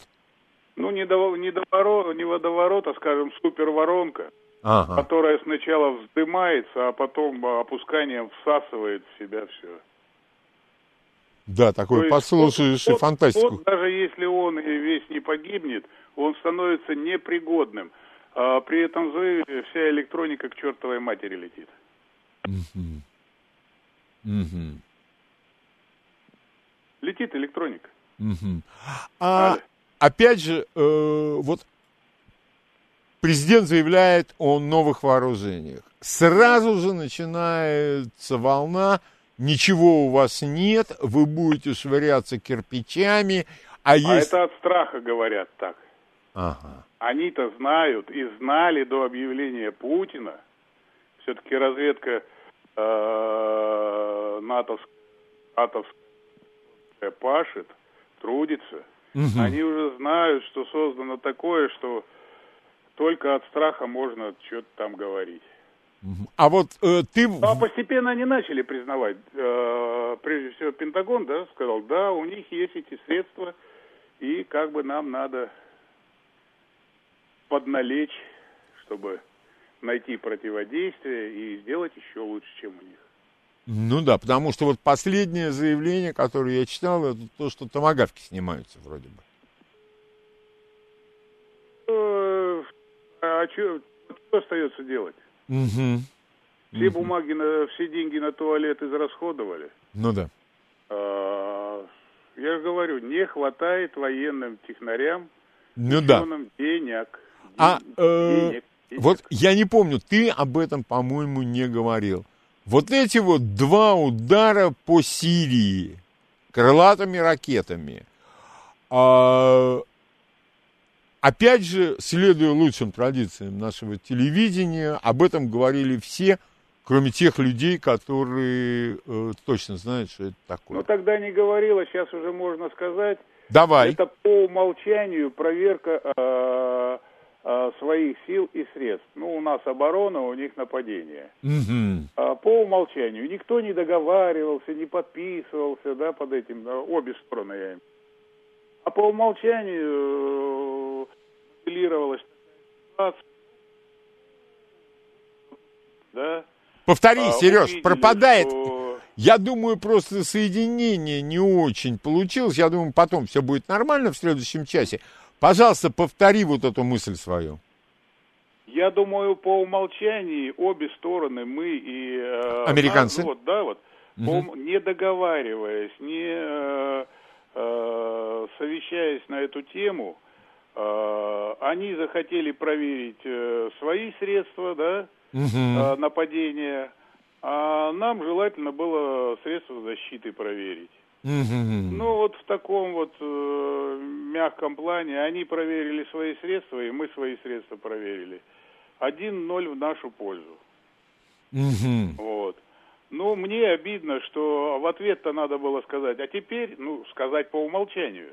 Ну, не, до, не, водоворот, не водоворот, а, скажем, суперворонка, ага. которая сначала вздымается, а потом опусканием всасывает в себя все. Да, такой послушающий фантастику. Вот, даже если он и весь не погибнет, он становится непригодным – а при этом взрыве вся электроника к чертовой матери летит. Угу. Мгм. Летит электроника. Мгм. А опять же, э, вот президент заявляет о новых вооружениях. Сразу же начинается волна, ничего у вас нет, вы будете швыряться кирпичами, а А есть... это от страха говорят так. Ага. Они-то знают и знали до объявления Путина. Все-таки разведка э, натовская, натовская пашет, трудится. Мгм. Они уже знают, что создано такое, что только от страха можно что-то там говорить. А вот э, ты... Ну, а постепенно они начали признавать. Э, прежде всего, Пентагон, да, сказал, да, у них есть эти средства, и как бы нам надо подналечь, чтобы найти противодействие и сделать еще лучше, чем у них. Ну да, потому что вот последнее заявление, которое я читал, это то, что томогавки снимаются вроде бы. Э, А что остается делать? Мгм. Все бумаги, на, все деньги на туалет израсходовали. Ну да. А, Я же говорю, не хватает военным технарям, Ну да. ученым денег. А, э, денег, денег. Вот я не помню, ты об этом, по-моему, не говорил. Вот эти вот два удара по Сирии крылатыми ракетами. а, опять же, следуя лучшим традициям нашего телевидения, об этом говорили все, кроме тех людей, которые э, точно знают, что это такое. Ну тогда не говорила, сейчас уже можно сказать. Давай. Это по умолчанию проверка э, э, своих сил и средств. Ну, у нас оборона, у них нападение. Мгм. А по умолчанию никто не договаривался, не подписывался, да, под этим, обе стороны, я имею. А по умолчанию э, моделировалась такая ситуация, да. Повтори, А, Сереж, увидели, пропадает. что- Я думаю, просто соединение не очень получилось. Я думаю, потом все будет нормально в следующем часе. Пожалуйста, повтори вот эту мысль свою. Я думаю, по умолчанию обе стороны, мы и... э, Американцы. нас, вот, да, вот, по ум- не договариваясь, не э, э, совещаясь на эту тему, э, они захотели проверить э, свои средства, да, э, нападения, а нам желательно было средства защиты проверить. Мгм. Ну, вот в таком вот э, мягком плане они проверили свои средства, и мы свои средства проверили. 1-0 в нашу пользу. Мгм. Вот. Ну, мне обидно, что в ответ-то надо было сказать, а теперь, ну, сказать по умолчанию.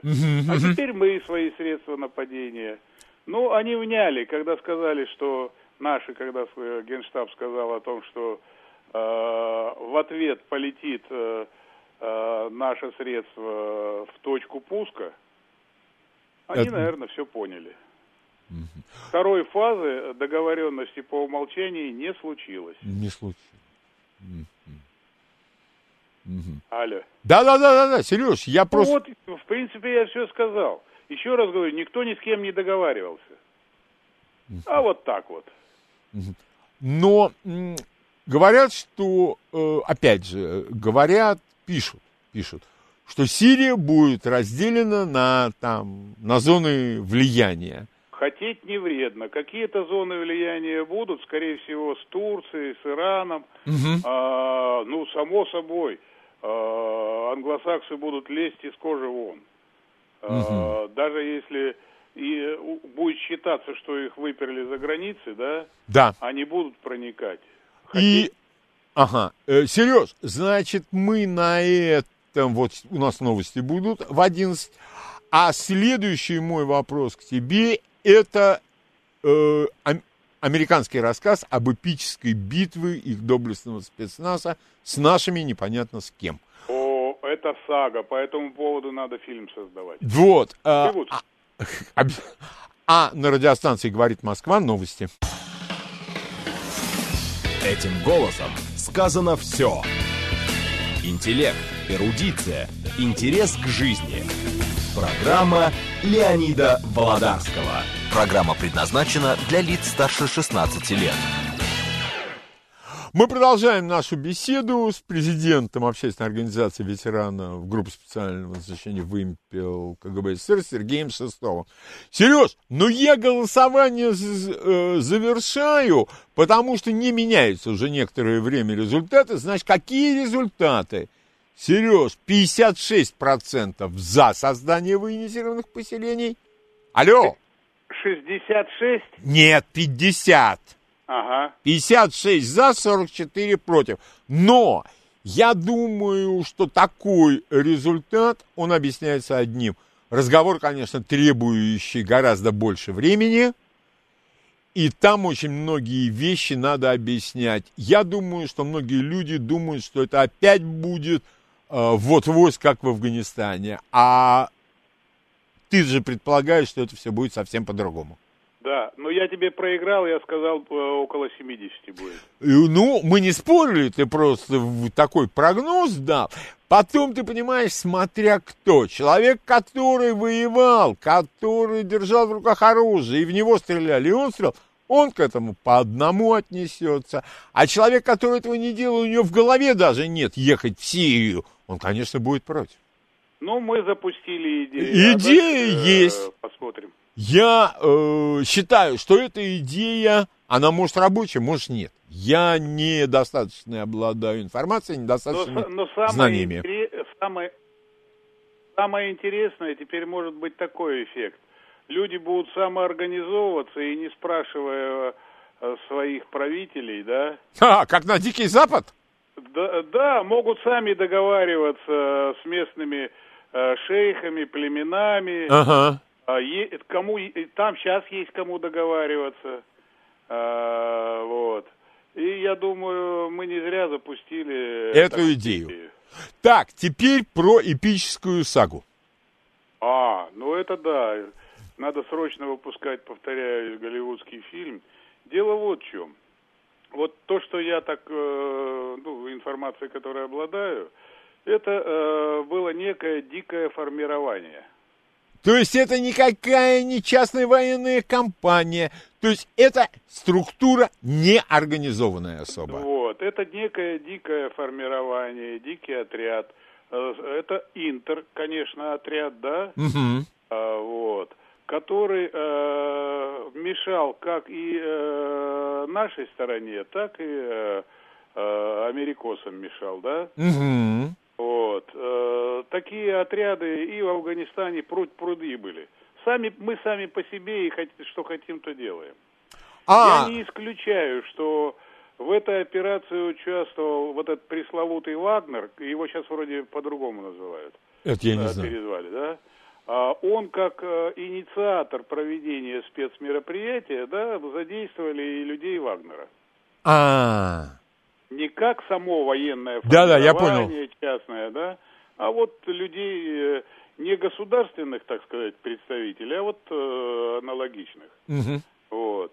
А теперь мы свои средства нападения. Ну, они вняли, когда сказали, что наши, когда э, Генштаб сказал о том, что э, в ответ полетит э, э, наше средство в точку пуска, они, Это- наверное, все поняли. Второй фазы договоренности по умолчанию не случилось. Не случилось. Мгм. Алло. Да-да-да-да, Сереж, я Ну просто... вот, в принципе, я все сказал. Еще раз говорю, никто ни с кем не договаривался. А вот так вот. Но говорят, что, э, опять же, говорят, пишут, пишут, что Сирия будет разделена на, там, на зоны влияния. Хотеть не вредно. Какие-то зоны влияния будут, скорее всего, с Турцией, с Ираном. Мгм. А, ну, само собой, англосаксы будут лезть из кожи вон. А, Даже если и будет считаться, что их выперли за границы, да, Да. они будут проникать. И, ага, э, Сереж, значит, мы на этом, вот у нас новости будут в 11, а следующий мой вопрос к тебе, это э, американский рассказ об эпической битве их доблестного спецназа с нашими непонятно с кем. О, это сага, по этому поводу надо фильм создавать. Вот. а, а, об- а на радиостанции «Говорит Москва» новости. Этим голосом сказано все. Интеллект, эрудиция, интерес к жизни. Программа Леонида Володарского. Программа предназначена для лиц старше 16 лет. Мы продолжаем нашу беседу с президентом общественной организации ветеранов группы специального назначения «Вымпел КГБ СССР» Сергеем Шестовым. Сереж, ну я голосование э, завершаю, потому что не меняются уже некоторое время результаты. Значит, какие результаты? Сереж, 56% за создание военизированных поселений. Алло. 66? Нет, 50. Ага. 56 за, 44 против. Но я думаю, что такой результат, он объясняется одним. Разговор, конечно, требующий гораздо больше времени, и там очень многие вещи надо объяснять. Я думаю, что многие люди думают, что это опять будет э, вот войск, как в Афганистане. А ты же предполагаешь, что это все будет совсем по-другому. Да, но я тебе проиграл, я сказал, э, около 70 будет. Ну, мы не спорили, ты просто такой прогноз дал. Потом, ты понимаешь, смотря кто. Человек, который воевал, который держал в руках оружие, и в него стреляли, и он стрелял, он к этому по одному отнесется. А человек, который этого не делал, у него в голове даже нет ехать в Сирию, он, конечно, будет против. Ну, мы запустили идею. Идея а есть. Посмотрим. Я э, считаю, что эта идея, она может рабочая, может нет. Я недостаточно обладаю информацией, недостаточно но, но самое знаниями. Интерес, самое, самое интересное теперь может быть такой эффект. Люди будут самоорганизовываться и не спрашивая э, своих правителей, да? А, как на Дикий Запад? Да, да, могут сами договариваться с местными шейхами, племенами. Ага а, кому, там сейчас есть кому договариваться. А, вот. И я думаю, мы не зря запустили эту идею. идею. Так, теперь про эпическую сагу. А, ну это да. Надо срочно выпускать, повторяю, голливудский фильм. Дело вот в чем. Вот то, что я так, э, ну, информацией, которой обладаю, это э, было некое дикое формирование – то есть это никакая не частная военная компания. То есть это структура неорганизованная особо. Вот, это некое дикое формирование, дикий отряд. Э, это Интер, конечно, отряд, да? Угу. А, вот который э, мешал как и э, нашей стороне, так и э, э, америкосам мешал, да? Угу. Вот. Э, такие отряды и в Афганистане пруд пруды были. Сами, мы сами по себе и хот, что хотим, то делаем. А... Я не исключаю, что в этой операции участвовал вот этот пресловутый Вагнер, его сейчас вроде по-другому называют. Это я не э, знаю. Перезвали, да? А он как э, инициатор проведения спецмероприятия, да, задействовали и людей Вагнера. А. -а, -а не как само военное да, да, я понял. частное, да, а вот людей э, не государственных, так сказать, представителей, а вот э, аналогичных. Угу. Вот.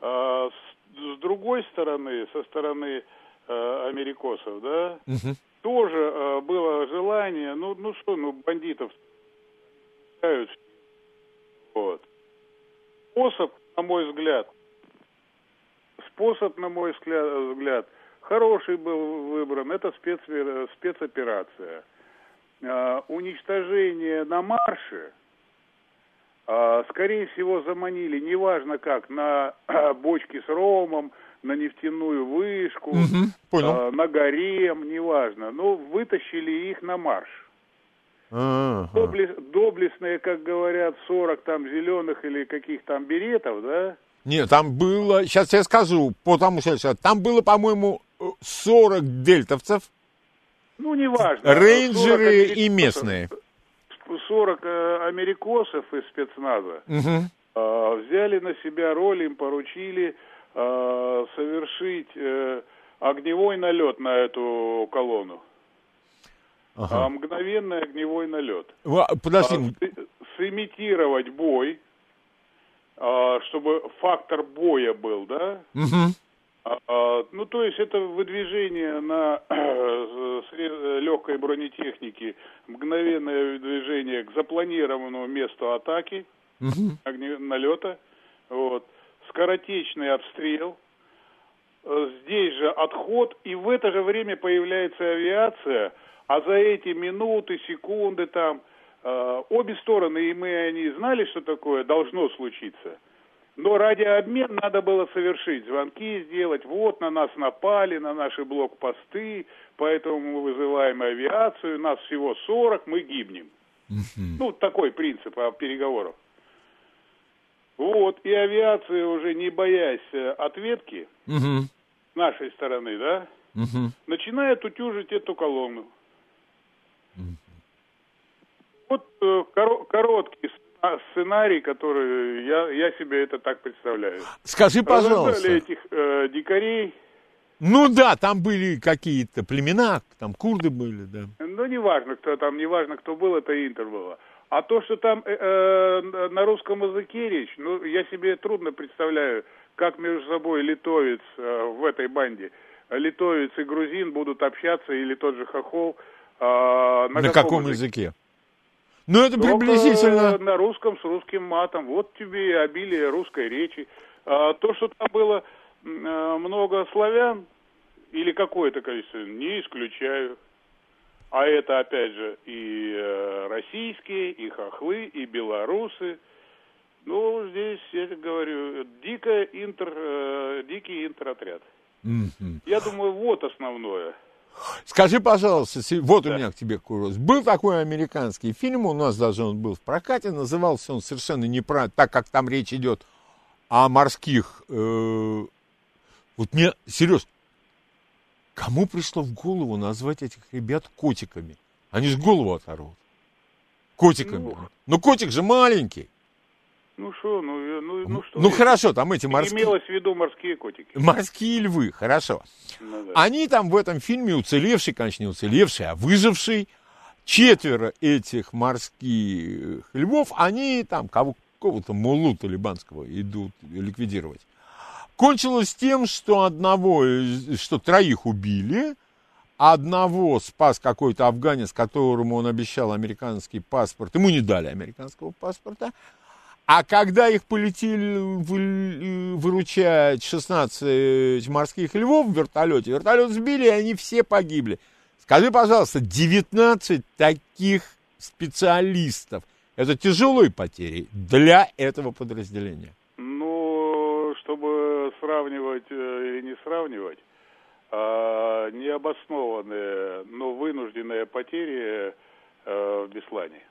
А с, с другой стороны, со стороны э, америкосов, да, угу. тоже э, было желание, ну, ну что, ну бандитов вот. Способ, на мой взгляд, способ, на мой взгляд, Хороший был выбран, это спец, спецоперация. А, уничтожение на марше, а, скорее всего, заманили, неважно как, на а, бочки с ромом, на нефтяную вышку, угу, понял. а, на гарем, неважно. Но вытащили их на марш. Доблес, доблестные, как говорят, 40 там зеленых или каких там беретов, да? Нет, там было, сейчас я скажу, потому что там было, по-моему, 40 дельтовцев. Ну, неважно. Рейнджеры и местные. 40 э, америкосов из спецназа угу. взяли на себя роль, им поручили э, совершить огневой налет на эту колонну. Ага. А, мгновенный огневой налет. Подожди. А, сымитировать бой, а, чтобы фактор боя был, да? Угу. А, ну, то есть это выдвижение на легкой бронетехнике, мгновенное выдвижение к запланированному месту атаки, угу. налета, вот, скоротечный обстрел, э, здесь же отход, и в это же время появляется авиация, а за эти минуты, секунды там, э, обе стороны, и мы они знали, что такое должно случиться. Но ради обмен надо было совершить, звонки сделать, вот на нас напали, на наши блокпосты, поэтому мы вызываем авиацию, нас всего 40, мы гибнем. Ну, такой принцип переговоров. Вот, и авиация уже не боясь э, ответки Угу. с нашей стороны, да, Угу. начинает утюжить эту колонну. Вот э, коро- короткий сценарий, который я, я себе это так представляю. Скажи, пожалуйста. Раздали этих э, дикарей, Ну да, там были какие-то племена, там курды были, да. ну, неважно, кто там, неважно, кто был, это Интер было. А то, что там э, э, на русском языке речь, ну, я себе трудно представляю, как между собой литовец э, в этой банде, литовец и грузин будут общаться, или тот же хохол. э, на, На, каком языке? Ну, это Только приблизительно... на русском с русским матом. Вот тебе и обилие русской речи. А, то, что там было э, много славян или какое-то количество, не исключаю. А это, опять же, и э, российские, и хохлы, и белорусы. Ну, здесь, я говорю, дико интер, э, дикий интеротряд. Мгм. Я думаю, вот основное. Скажи, пожалуйста, вот у меня к тебе курс. Был такой американский фильм, у нас даже он был в прокате, назывался он совершенно неправильно, так как там речь идет о морских... э, вот мне, Сереж, кому пришло в голову назвать этих ребят котиками? Они же голову оторвут. Котиками. Ну. Ну, котик же маленький. Ну что, ну, э, ну, ну что? Ну, хорошо, там эти морские... Имелось в виду морские котики. Морские львы, хорошо. Ну да. Они там в этом фильме уцелевший, конечно, не уцелевший, а выживший. Четверо этих морских львов, они там кого, какого-то мулу талибанского идут ликвидировать. Кончилось тем, что одного, что троих убили, одного спас какой-то афганец, которому он обещал американский паспорт, ему не дали американского паспорта, а когда их полетели вы- выручать 16 морских львов в вертолете, вертолет сбили, и они все погибли. Скажи, пожалуйста, 19 таких специалистов. Это тяжелые потери для этого подразделения. Ну, чтобы сравнивать э, или не сравнивать, а, необоснованные, но вынужденные потери э, в Беслане.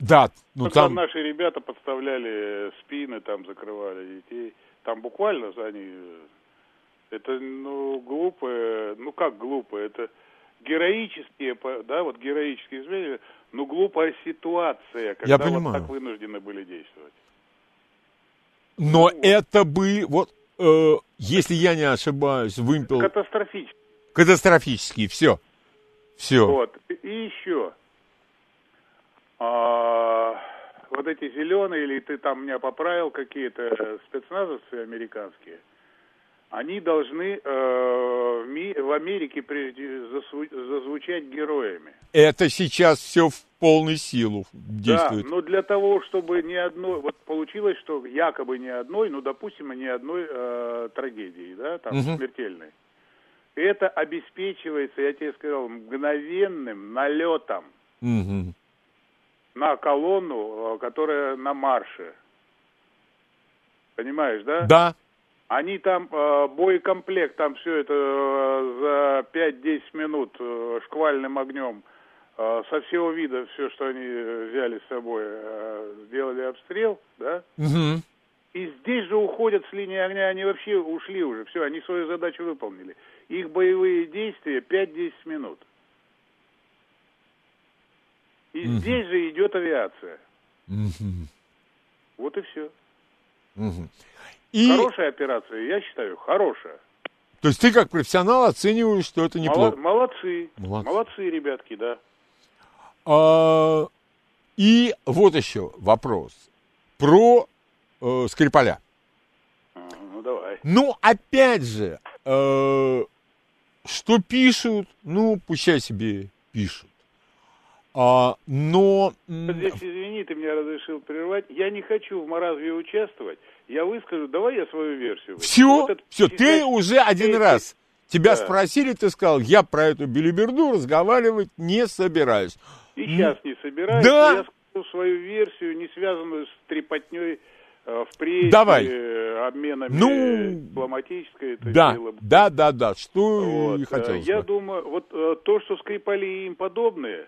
Да, ну Когда там... наши ребята подставляли спины, там закрывали детей. Там буквально они... Это, ну, глупые, ну как глупые, это героические, да, вот героические изменения, ну глупая ситуация, когда вот понимаю. так вынуждены были действовать. Но это бы, вот, э, если я не ошибаюсь, вымпел Катастрофически. катастрофический, все. Все. Вот. И еще. А, вот эти зеленые, или ты там меня поправил, какие-то спецназовцы американские, они должны э, в, ми- в Америке прежде засву- зазвучать героями. Это сейчас все в полную силу действует. Да, но для того, чтобы ни одной, вот получилось, что якобы ни одной, ну, допустим, ни одной э, трагедии, да, там, Мгм. смертельной. Это обеспечивается, я тебе сказал, мгновенным налетом Мгм. На колонну, э, которая на марше. Понимаешь, да? Да. Они там, э, боекомплект, там все это э, за 5-10 минут э, шквальным огнем э, со всего вида, все, что они э, взяли с собой, э, сделали обстрел, да? Мгм. И здесь же уходят с линии огня, они вообще ушли уже, все, они свою задачу выполнили. Их боевые действия 5-10 минут. И Мгм. здесь же идет авиация. Мгм. Вот и все. Мгм. И, Хорошая операция, я считаю, хорошая. то есть ты как профессионал оцениваешь, что это неплохо. молодцы. Молодцы. молодцы. ребятки, да. А, и вот еще вопрос про э, Скрипаля. А, Ну, давай. Ну, опять же, э, что пишут, ну, пущай себе пишут. А, но... Здесь, извини, ты меня разрешил прервать. Я не хочу в маразме участвовать. Я выскажу, давай я свою версию. Все, вот все, ты уже один раз. Тебя да. спросили, ты сказал, я про эту билиберду разговаривать не собираюсь. И сейчас не собираюсь. Да. Я скажу свою версию, не связанную с трепотней э, в прессе, Давай. Э, обменами ну, дипломатической. Это да, дело. да, да, да, что вот. и хотелось Я бы. думаю, вот то, что Скрипали и им подобные,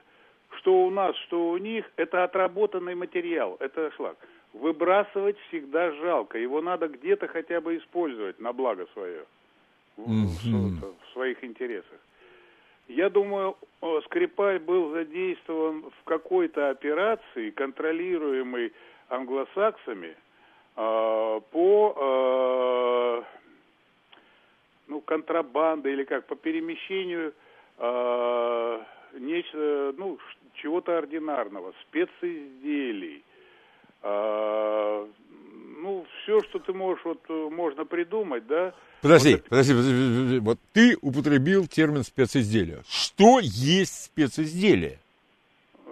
что у нас, что у них, это отработанный материал, это шлак. Выбрасывать всегда жалко, его надо где-то хотя бы использовать на благо свое, mm-hmm. в, в своих интересах. Я думаю, Скрипаль был задействован в какой-то операции, контролируемой англосаксами, э, по э, ну, контрабанде или как, по перемещению э, нечто, ну, чего-то ординарного, специзделий, а, ну, все, что ты можешь, вот, можно придумать, да. Подожди, вот подожди, подожди, подожди, вот ты употребил термин специзделие. Что есть специзделие? Э,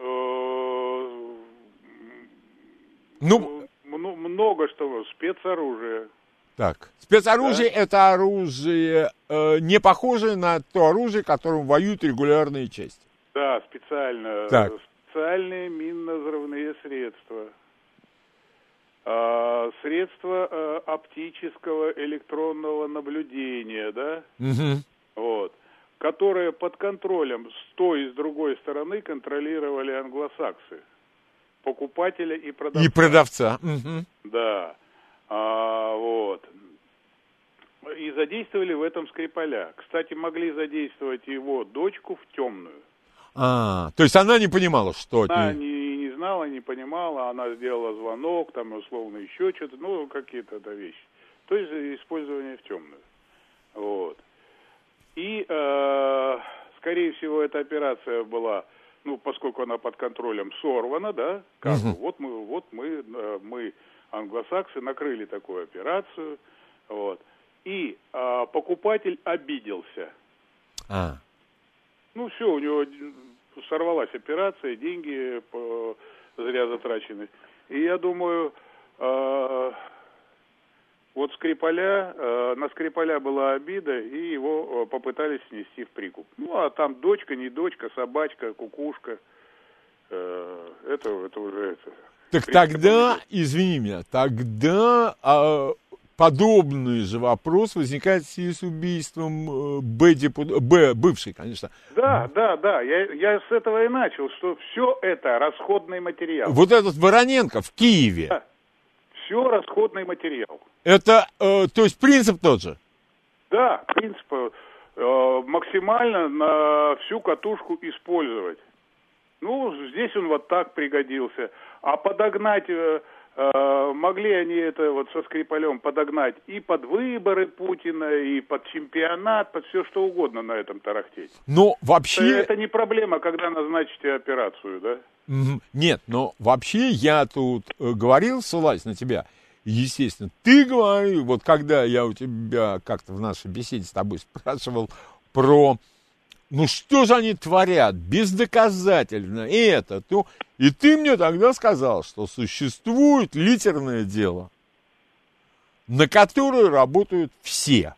ну, ну, много что, спецоружие. Так, спецоружие да? это оружие, э, не похожее на то оружие, которым воюют регулярные части. Да, специально. Так. Специальные минно-взрывные средства. А, средства а, оптического электронного наблюдения, да? Угу. Вот. Которые под контролем с той и с другой стороны контролировали англосаксы. Покупателя и продавца. И продавца. Угу. Да. А, вот. И задействовали в этом Скрипаля. Кстати, могли задействовать его дочку в темную. А, то есть она не понимала, что... Она не, не знала, не понимала, она сделала звонок, там, условно, еще что-то, ну, какие-то да, вещи. То есть использование в темную. Вот. И, э, скорее всего, эта операция была, ну, поскольку она под контролем сорвана, да, как угу. вот мы, вот мы, э, мы, англосаксы, накрыли такую операцию, вот. И э, покупатель обиделся. А. Ну, все, у него сорвалась операция, деньги по, зря затрачены. И я думаю, э, вот Скрипаля, э, на Скрипаля была обида, и его э, попытались снести в прикуп. Ну, а там дочка, не дочка, собачка, кукушка. Э, это, это уже... Это, так тогда, извини меня, тогда а, подобный же вопрос возникает в связи с убийством э, Б, депут... Б бывший, конечно. Да, да, да, я, я с этого и начал, что все это расходный материал. Вот этот Вороненко в Киеве. Да. Все расходный материал. Это, э, то есть принцип тот же? Да, принцип э, максимально на всю катушку использовать. Ну, здесь он вот так пригодился. А подогнать... Э, Э, могли они это вот со Скрипалем подогнать и под выборы Путина, и под чемпионат, под все что угодно на этом тарахтеть. Но вообще... Это, это не проблема, когда назначите операцию, да? Нет, но вообще я тут э, говорил, ссылаясь на тебя, естественно, ты говорил, вот когда я у тебя как-то в нашей беседе с тобой спрашивал про ну что же они творят бездоказательно это, то... И ты мне тогда сказал, что существует литерное дело, на которое работают все.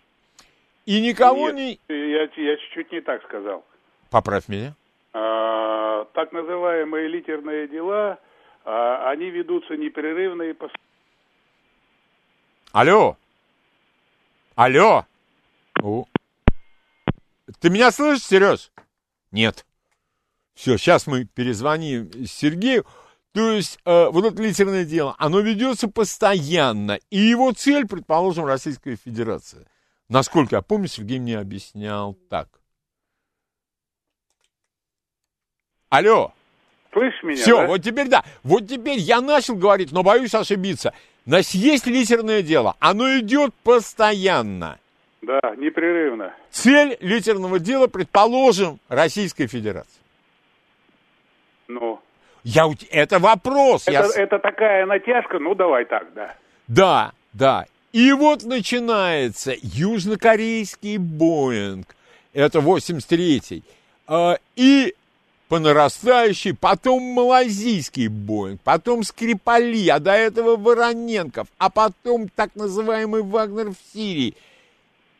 И никого Нет, не... Я, я чуть-чуть не так сказал. Поправь меня. А, так называемые литерные дела, а, они ведутся непрерывно и постоянно. Алло. Алло. О. Ты меня слышишь, Сереж? Нет. Все, сейчас мы перезвоним Сергею. То есть э, вот это литерное дело, оно ведется постоянно. И его цель, предположим, Российская Федерация. Насколько я помню, Сергей мне объяснял так. Алло. Слышишь меня, Все, да? вот теперь да. Вот теперь я начал говорить, но боюсь ошибиться. Нас есть литерное дело. Оно идет постоянно. Да, непрерывно. Цель литерного дела, предположим, Российской Федерации. Ну? Я, это вопрос. Это, я... это такая натяжка, ну давай так, да. Да, да. И вот начинается южнокорейский Боинг, это 83-й, а, и по нарастающей, потом малазийский Боинг, потом Скрипали, а до этого Вороненков, а потом так называемый Вагнер в Сирии.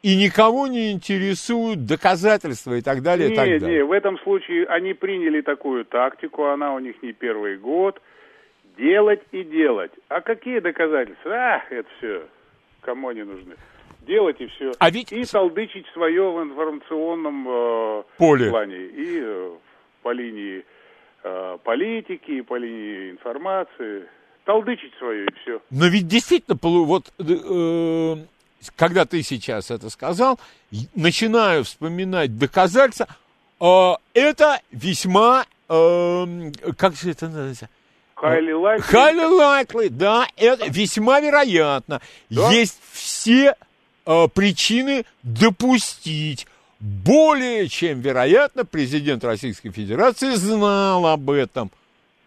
И никого не интересуют доказательства и так далее, и так Не, далее. не, в этом случае они приняли такую тактику, она у них не первый год. Делать и делать. А какие доказательства? А, это все, кому они нужны? Делать и все. А ведь- И толдычить свое в информационном э, Поле. плане. И э, по линии э, политики, и по линии информации. Толдычить свое и все. Но ведь действительно, вот э, когда ты сейчас это сказал, начинаю вспоминать доказательства, э, это весьма, э, как же это называется? Хайли Лайк. Highly likely, да, это весьма вероятно. Да? Есть все э, причины допустить. Более чем вероятно, президент Российской Федерации знал об этом.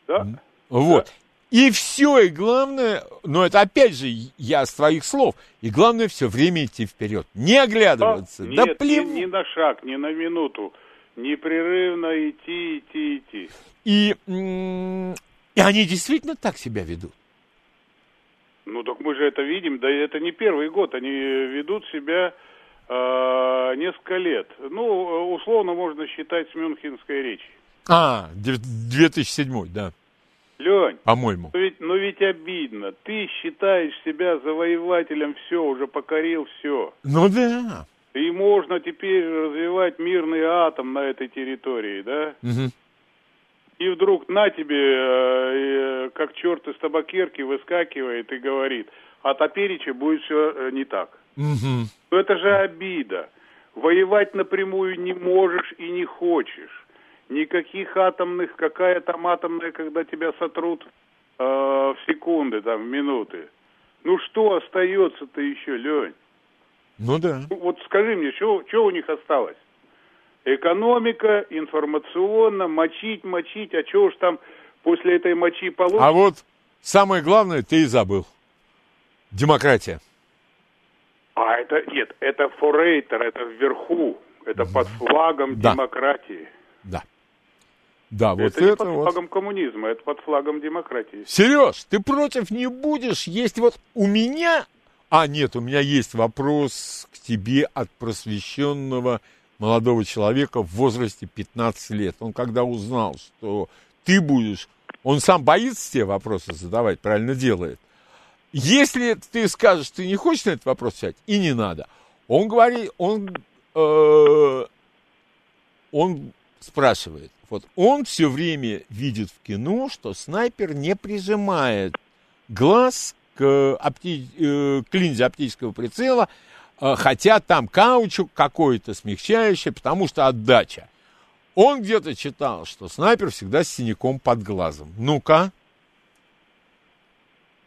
Да? Вот. И все, и главное, но это опять же я с твоих слов, и главное все время идти вперед, не оглядываться. А, да Нет, плев- ни, ни на шаг, ни на минуту. Непрерывно идти, идти, идти. И, и они действительно так себя ведут. Ну так мы же это видим, да это не первый год, они ведут себя э, несколько лет. Ну, условно можно считать с Мюнхенской речи. А, дев- 2007, да, Лень, по-моему. ну ведь, ну ведь обидно. Ты считаешь себя завоевателем, все, уже покорил все. Ну да. И можно теперь развивать мирный атом на этой территории, да? Мгм. И вдруг на тебе, э, э, как черт из табакерки, выскакивает и говорит, а топереча будет все не так. Ну это же обида. Воевать напрямую не можешь и не хочешь. Никаких атомных, какая там атомная, когда тебя сотрут э, в секунды, там, в минуты. Ну что остается-то еще, Лень? Ну да. Ну, Вот скажи мне, что у них осталось? Экономика, информационно, мочить, мочить, а что уж там после этой мочи получится? А вот самое главное ты и забыл. Демократия. А это, нет, это форейтер, это вверху, это под флагом Да. демократии. Да. Да, вот это не это под вот. флагом коммунизма, это под флагом демократии. Сереж, ты против не будешь? Есть вот у меня... А, нет, у меня есть вопрос к тебе от просвещенного молодого человека в возрасте 15 лет. Он когда узнал, что ты будешь... Он сам боится тебе вопросы задавать, правильно делает. Если ты скажешь, ты не хочешь на этот вопрос отвечать, и не надо. Он говорит, он, э, он спрашивает, вот он все время видит в кино, что снайпер не прижимает глаз к, опти- э, к линзе оптического прицела, э, хотя там каучук какой-то смягчающий, потому что отдача. Он где-то читал, что снайпер всегда с синяком под глазом. Ну-ка.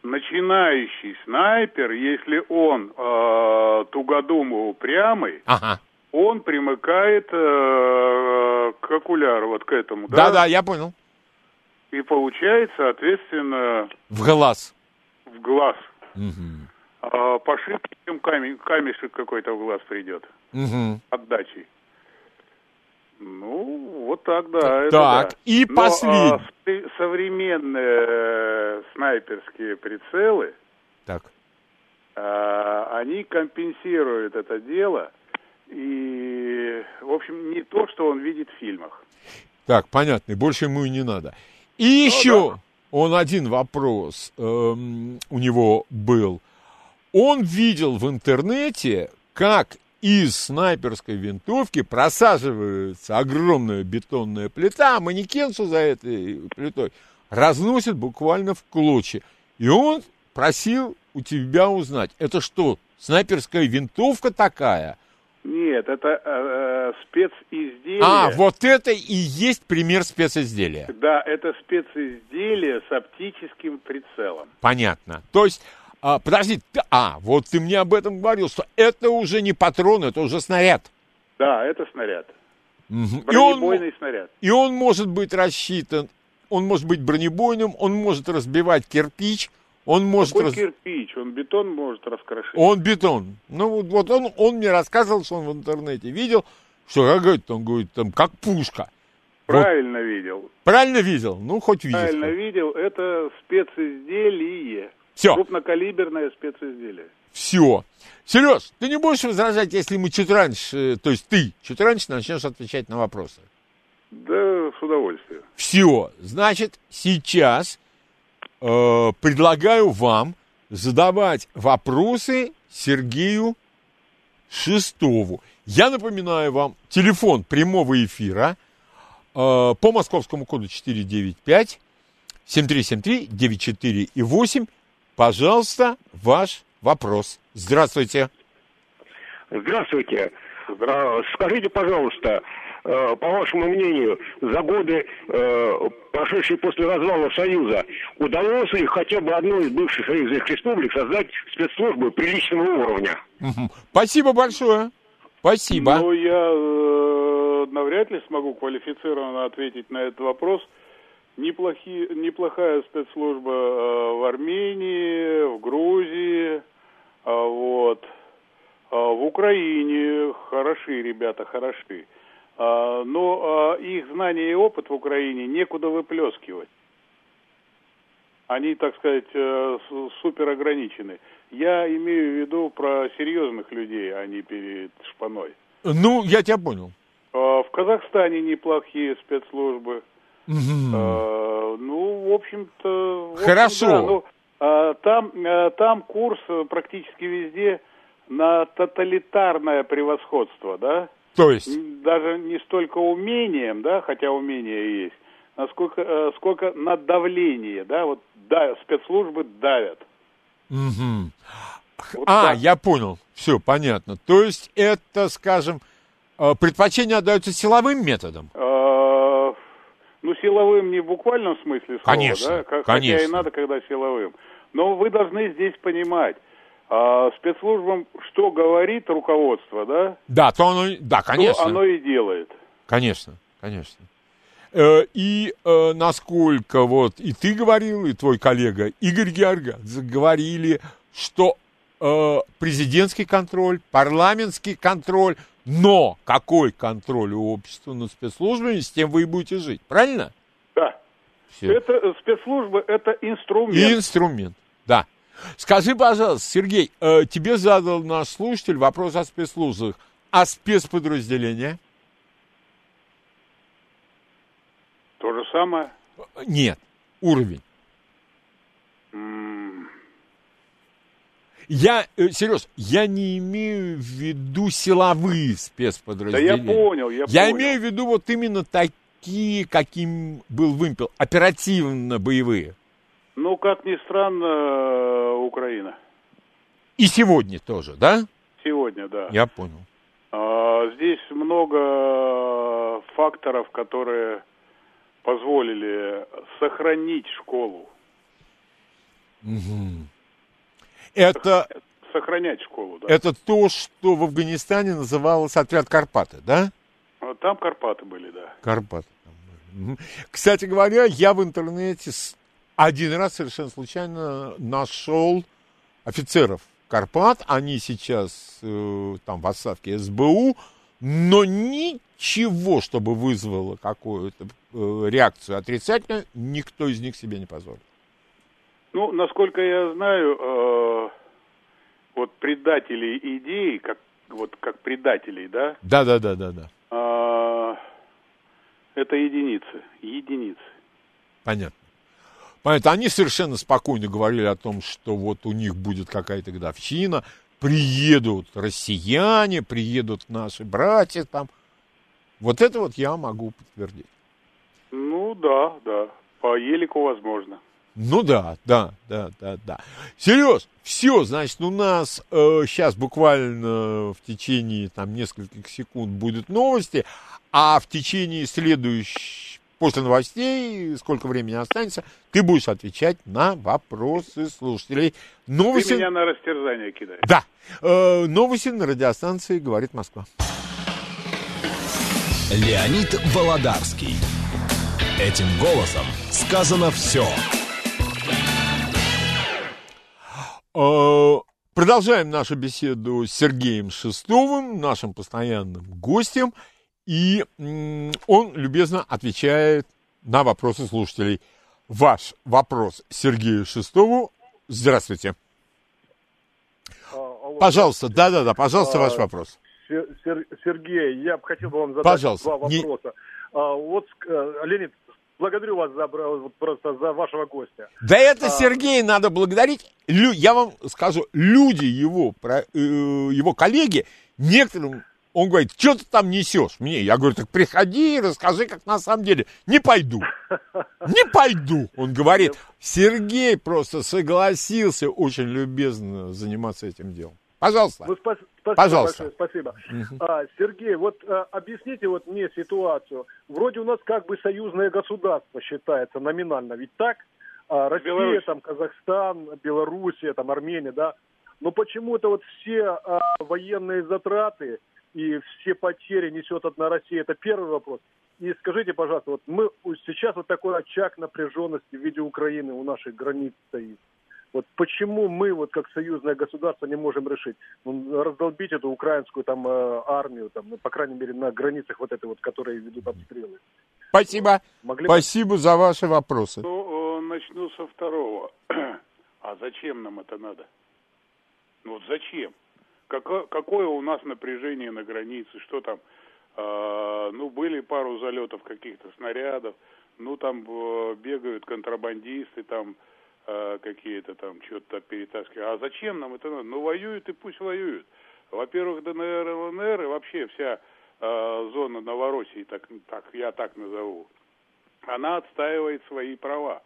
Начинающий снайпер, если он э, тугодум и упрямый, Ага. Он примыкает э, к окуляру, вот к этому, да? Да-да, я понял. И получает, соответственно, В глаз. в глаз. Мгм. А по шибкам камень, камешек какой-то в глаз придет. Мгм. Отдачей. Ну, вот так, да. это Так, да. и Но, последний. а, современные э, снайперские прицелы, Так. а, они компенсируют это дело. И, в общем, не то, что он видит в фильмах. Так, понятно, и больше ему и не надо. И еще он один вопрос эм, у него был. Он видел в интернете, как из снайперской винтовки просаживается огромная бетонная плита, а манекен, что за этой плитой, разносит буквально в клочья. И он просил у тебя узнать, это что, снайперская винтовка такая? Нет, это э, специзделие. А, вот это и есть пример специзделия. Да, это специзделие с оптическим прицелом. Понятно. То есть, а, подожди, ты- а, вот ты мне об этом говорил, что это уже не патрон, это уже снаряд. Да, это снаряд. Мгм. И, он, Бронебойный снаряд. и он может быть рассчитан, он может быть бронебойным, он может разбивать кирпич, он может... Какой раз- кирпич? Он бетон может раскрошить. Он бетон. Ну, вот, вот он, он мне рассказывал, что он в интернете видел, что, как говорит, он говорит, там, как пушка. Правильно видел. Правильно видел? Ну, хоть видел. Правильно видел. Это специзделие. Все. Крупнокалиберное специзделие. Все. Сереж, ты не будешь возражать, если мы чуть раньше, то есть ты чуть раньше начнешь отвечать на вопросы? Да, с удовольствием. Все. Значит, сейчас э, предлагаю вам задавать вопросы Сергею Шестову. Я напоминаю вам, телефон прямого эфира э, по московскому коду 495 7373 94 и 8. Пожалуйста, ваш вопрос. Здравствуйте. Здравствуйте. А, Скажите, пожалуйста, э, по вашему мнению, за годы, э, прошедшие после развала Союза, удалось ли хотя бы одной из бывших союзных республик создать спецслужбы приличного уровня? Спасибо большое. Спасибо. Ну, я э, навряд ли смогу квалифицированно ответить на этот вопрос. Неплохи, неплохая спецслужба э, в Армении, в Грузии, а, вот. А, в Украине хороши ребята, хороши. А, но а, их знания и опыт в Украине некуда выплескивать. Они, так сказать, э, супер ограничены. Я имею в виду про серьезных людей, а не перед шпаной. Ну, я тебя понял. А, В Казахстане неплохие спецслужбы. А, Ну, в общем-то... в общем, Хорошо. да, ну, там, там курс э, практически везде на тоталитарное превосходство, да? То есть, Даже не столько умением, да, хотя умение есть, насколько, э, сколько на давление, да, вот да, спецслужбы давят. мгм. Вот а, так. я понял. Все, понятно. То есть, это, скажем, э, предпочтение отдается силовым методом. А, Ну, силовым не в буквальном смысле слова, Конечно, да, как- конечно. хотя и надо, когда силовым. Но вы должны здесь понимать, а, спецслужбам что говорит руководство, да, Да, то оно, да, конечно. то оно и делает. Конечно, конечно. Э, И э, насколько вот и ты говорил, и твой коллега Игорь Георгадзе говорили, что э, президентский контроль, парламентский контроль, но какой контроль у общества над спецслужбами, с тем вы и будете жить. Правильно? Да. Все. Это спецслужбы, это инструмент. И инструмент, да. Скажи, пожалуйста, Сергей, э, тебе задал наш слушатель вопрос о спецслужбах. А спецподразделения? То же самое. Нет, уровень. М, Я, э, Сереж, я не имею в виду силовые Да спецподразделения. я понял, я, Я понял. имею в виду вот именно такие, каким был вымпел, оперативно-боевые. Ну, как ни странно, э, Украина. И сегодня тоже, да? Сегодня, да. Я понял. А, Здесь много факторов, которые позволили сохранить школу. Мгм. Это, Сохранять школу, да. это то, что в Афганистане называлось отряд Карпаты, да? Вот Там Карпаты были, да. Карпаты. Кстати говоря, я в интернете один раз совершенно случайно нашел офицеров Карпат. Они сейчас э, там в отставке СБУ, но ничего, чтобы вызвало какую-то э, реакцию отрицательную, никто из них себе не позволил. Ну, насколько я знаю, э, вот предателей идей, как вот как предателей, да, Да, да, да, да, да. а, это единицы, единицы. Понятно. Понятно. Они совершенно спокойно говорили о том, что вот у них будет какая-то годовщина, приедут россияне, приедут наши братья там. Вот это вот я могу подтвердить. Ну да, да, по елику возможно. Ну да, да, да, да, да. Сереж, все, значит, у нас сейчас буквально в течение там нескольких секунд будут новости, а в течение следующих, после новостей, сколько времени останется, ты будешь отвечать на вопросы слушателей. Новости... Ты меня на растерзание кидаешь. Да, э, новости на радиостанции «Говорит Москва». Леонид Володарский. Этим голосом сказано все. Э, Продолжаем нашу беседу с Сергеем Шестовым, нашим постоянным гостем. И он любезно отвечает на вопросы слушателей. Ваш вопрос Сергею Шестову. Здравствуйте. А, пожалуйста, да-да-да, пожалуйста, а, ваш вопрос. Сергей, я хотел бы вам задать пожалуйста, два вопроса. Не... А, вот, э, Леонид, благодарю вас за, просто за вашего гостя. Да это а... Сергей надо благодарить. Лю, я вам скажу, люди его, про, э, его коллеги, некоторым он говорит, что ты там несешь мне? Я говорю, так приходи и расскажи, как на самом деле. Не пойду. Не пойду. Он говорит, Сергей просто согласился очень любезно заниматься этим делом. Пожалуйста. Ну, спа- спасибо Пожалуйста. Большое, спасибо. Угу. А, Сергей, вот а, объясните вот мне ситуацию. Вроде у нас как бы союзное государство считается номинально, ведь так? А, Россия, Беларусь. там, Казахстан, Белоруссия, там, Армения, да? Но почему-то вот все а, военные затраты и все потери несет одна Россия. Это первый вопрос. И скажите, пожалуйста, вот мы сейчас вот такой очаг напряженности в виде Украины у наших границ стоит. Вот почему мы, вот как союзное государство, не можем решить ну, раздолбить эту украинскую там э, армию, там, ну, по крайней мере, на границах вот этой вот, которые ведут обстрелы. Спасибо. Могли Спасибо бы... за ваши вопросы. Ну, э, начну со второго. а зачем нам это надо? Ну вот зачем? Какое, у нас напряжение на границе, что там, э, ну, были пару залетов каких-то снарядов, ну, там э, бегают контрабандисты, там э, какие-то там что-то перетаскивают. А зачем нам это надо? Ну, воюют и пусть воюют. Во-первых, ДНР, ЛНР и вообще вся э, зона Новороссии, так, так, я так назову, она отстаивает свои права,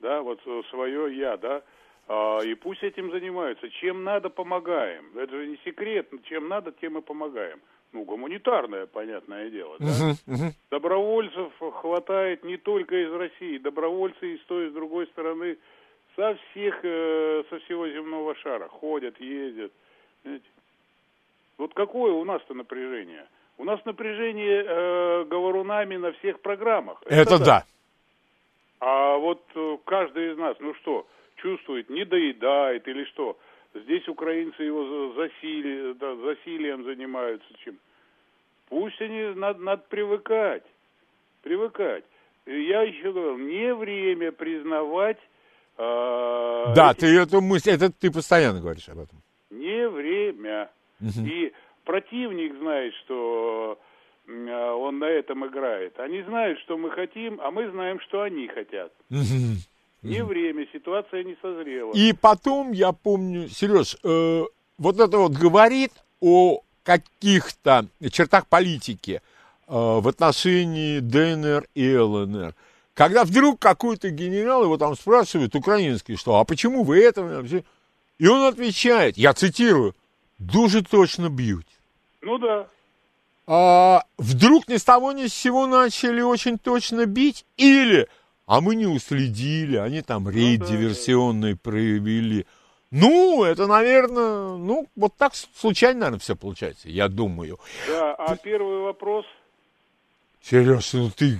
да, вот свое я, да, а, и пусть этим занимаются. Чем надо, помогаем. Это же не секрет. Чем надо, тем и помогаем. Ну, гуманитарное, понятное дело. Да? Добровольцев хватает не только из России. Добровольцы и с той, и с другой стороны со всех, э, со всего земного шара ходят, ездят. Знаете? Вот какое у нас-то напряжение? У нас напряжение э, говорунами на всех программах. Это, Это да. да. А вот э, каждый из нас, ну что, чувствует, не доедает или что. Здесь украинцы его засили, да, засилием занимаются чем. Пусть они, надо, надо привыкать, привыкать. Я еще говорил, не время признавать... Э, да, эти... ты эту мысль, это ты постоянно говоришь об этом. Не время. Угу. И противник знает, что он на этом играет. Они знают, что мы хотим, а мы знаем, что они хотят. Угу. Не время, ситуация не созрела. И потом, я помню, Сереж, э, вот это вот говорит о каких-то чертах политики э, в отношении ДНР и ЛНР. Когда вдруг какой-то генерал его там спрашивает, украинский, что, а почему вы это? И он отвечает, я цитирую, дуже точно бьют. Ну да. А, вдруг ни с того ни с сего начали очень точно бить? Или а мы не уследили, они там ну рейд ну, да, диверсионный да. провели. Ну, это, наверное, ну, вот так случайно, наверное, все получается, я думаю. Да, а первый вопрос? Сереж, ну ты...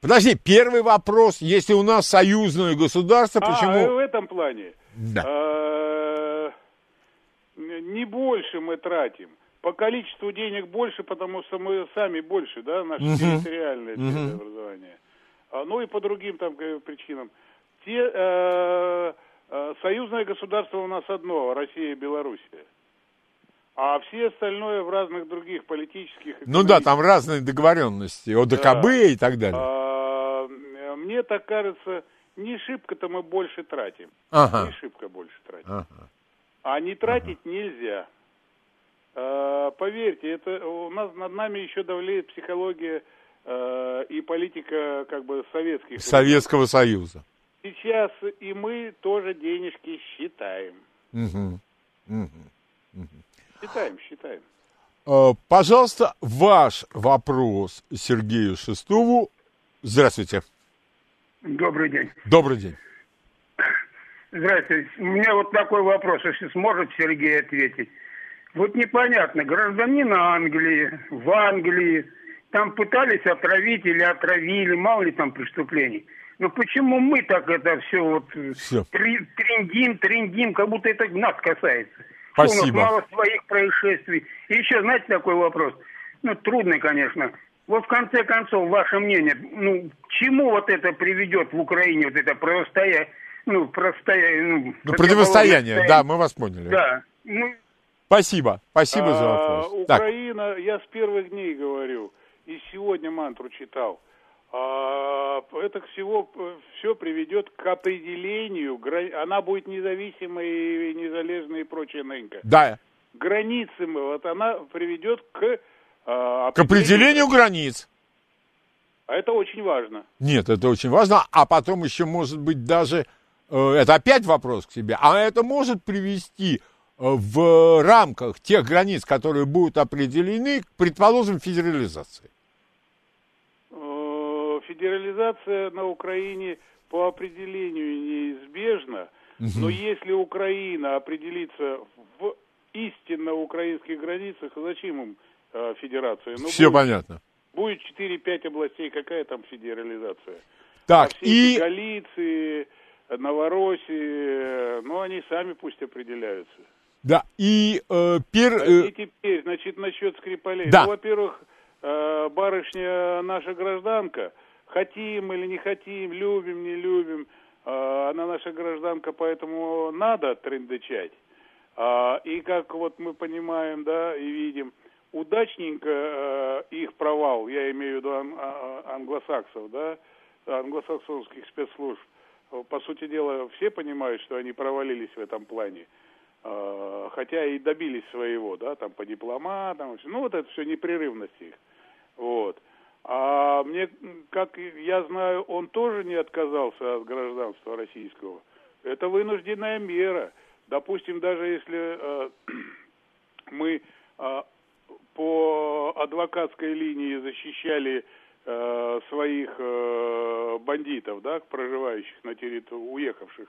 Подожди, первый вопрос, если у нас союзное государство, а, почему... в этом плане? Да. А, не больше мы тратим. По количеству денег больше, потому что мы сами больше, да, наше угу. территориальное угу. образование. А, ну и по другим там э, причинам. Те, э, э, союзное государство у нас одно, Россия и Белоруссия. А все остальное в разных других политических... Ну да, там разные договоренности, ОДКБ да. и так далее. А, мне так кажется, не шибко-то мы больше тратим. Ага. Не шибко больше тратим. Ага. А не тратить ага. нельзя. А, поверьте, это у нас над нами еще давлеет психология Э, и политика как бы советских... Советского людей. Союза. Сейчас и мы тоже денежки считаем. Угу. Угу. Угу. Считаем, считаем. Э, пожалуйста, ваш вопрос Сергею Шестову. Здравствуйте. Добрый день. Добрый день. Здравствуйте. У меня вот такой вопрос, если сможет Сергей ответить. Вот непонятно, гражданин Англии, в Англии, там пытались отравить или отравили, мало ли там преступлений. Но почему мы так это все вот э, все. трендим, трендим, как будто это нас касается? Спасибо. Что у нас мало своих происшествий. И еще, знаете, такой вопрос. ну, трудный, конечно. Вот в конце концов, ваше мнение, ну, к чему вот это приведет в Украине, вот это противостояние, ну, простоя... ну, ну противостояние, да, мы вас поняли. Да. Ну, спасибо, спасибо а, за вопрос. Украина, так. я с первых дней говорю, и сегодня мантру читал, а, это всего все приведет к определению, она будет независимой, незалежной и прочее, Ненька. Да. Границы, вот она приведет к... А, к определению границ. А это очень важно. Нет, это очень важно, а потом еще может быть даже, э, это опять вопрос к себе, а это может привести э, в рамках тех границ, которые будут определены, предположим, федерализации федерализация на Украине по определению неизбежна, но если Украина определится в истинно украинских границах, зачем им э, федерация? Ну, Все будет, понятно. Будет 4-5 областей, какая там федерализация? Так, а и... Галиции, Новороссии, ну, они сами пусть определяются. Да, и э, пер... И теперь, значит, насчет Скрипалей. Да. Ну, во-первых, э, барышня наша гражданка – хотим или не хотим, любим, не любим, э, она наша гражданка, поэтому надо трендычать. А, и как вот мы понимаем, да, и видим, удачненько э, их провал, я имею в виду а, англосаксов, да, англосаксонских спецслужб, по сути дела, все понимают, что они провалились в этом плане, хотя и добились своего, да, там по дипломатам, ну вот это все непрерывность их, вот. А мне, как я знаю, он тоже не отказался от гражданства российского. Это вынужденная мера. Допустим, даже если э, мы э, по адвокатской линии защищали э, своих э, бандитов, да, проживающих на территории, уехавших,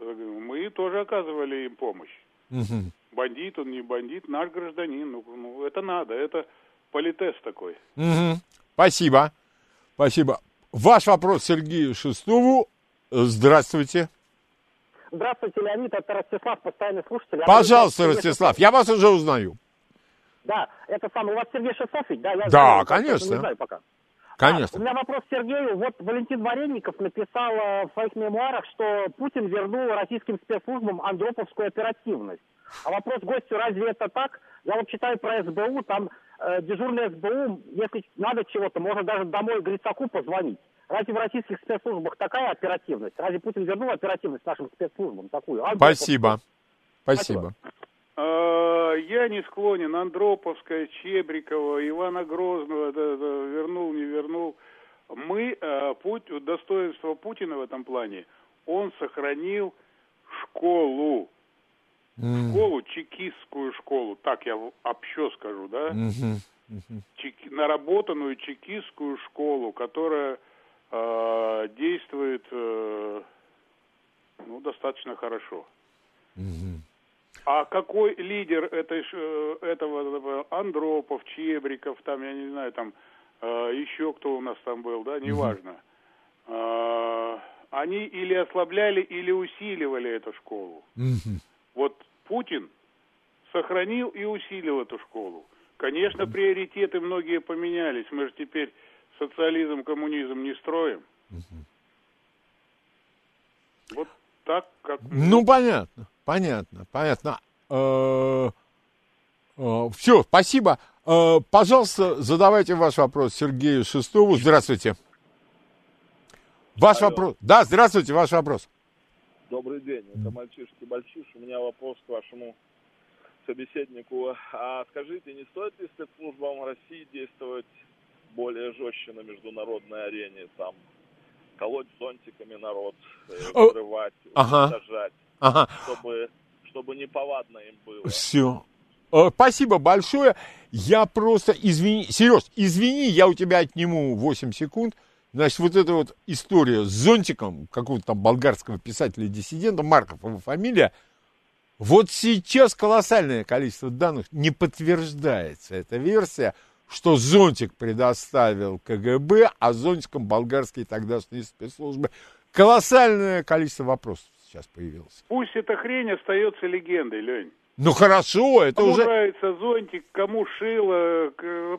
мы тоже оказывали им помощь. Угу. Бандит он, не бандит, наш гражданин. Ну, ну это надо, это политез такой. Угу. Спасибо. Спасибо. Ваш вопрос Сергею Шестову. Здравствуйте. Здравствуйте, Леонид, это Ростислав, постоянный слушатель. Пожалуйста, Ростислав, я вас уже узнаю. Да, это самый, у вас Сергей Шестов ведь, да? Я да, знаю, конечно. Не знаю пока. Конечно. А, у меня вопрос к Сергею. Вот Валентин Вареников написал э, в своих мемуарах, что Путин вернул российским спецслужбам андроповскую оперативность. А вопрос гостю, разве это так? Я вот читаю про СБУ, там э, дежурный СБУ, если надо чего-то, можно даже домой Грицаку позвонить. Разве в российских спецслужбах такая оперативность? Разве Путин вернул оперативность нашим спецслужбам такую? Спасибо. Спасибо. А, я не склонен. Андроповская, Чебрикова, Ивана Грозного да, да, вернул, не вернул. Мы, а, путь, достоинство Путина в этом плане, он сохранил школу mm. школу, чекистскую школу, так я общо скажу, да, mm-hmm. Mm-hmm. Чеки, наработанную чекистскую школу, которая э, действует э, ну, достаточно хорошо. Mm-hmm. А какой лидер этой, э, этого Андропов, Чебриков, там, я не знаю, там э, еще кто у нас там был, да, неважно. Mm-hmm. Э, они или ослабляли, или усиливали эту школу. Mm-hmm. Вот Путин сохранил и усилил эту школу. Конечно, приоритеты многие поменялись. Мы же теперь социализм, коммунизм не строим. Вот так, как... Ну, понятно, понятно, понятно. Э, э, Все, спасибо. Э, пожалуйста, задавайте ваш вопрос Сергею Шестову. Здравствуйте. Ваш Алло. вопрос. Да, здравствуйте, ваш вопрос. Добрый день, это мальчишки Большиш. У меня вопрос к вашему собеседнику. А скажите, не стоит ли спецслужбам России действовать более жестче на международной арене, там, колоть зонтиками народ, э, взрывать, уничтожать, ага. чтобы, чтобы неповадно им было? Все. Спасибо большое. Я просто, извини, Сереж, извини, я у тебя отниму 8 секунд. Значит, вот эта вот история с зонтиком какого-то там болгарского писателя-диссидента, Марков его фамилия, вот сейчас колоссальное количество данных не подтверждается эта версия, что зонтик предоставил КГБ, а зонтиком болгарские тогдашние спецслужбы. Колоссальное количество вопросов сейчас появилось. Пусть эта хрень остается легендой, Лень. Ну хорошо, это кому уже... нравится зонтик, кому шило,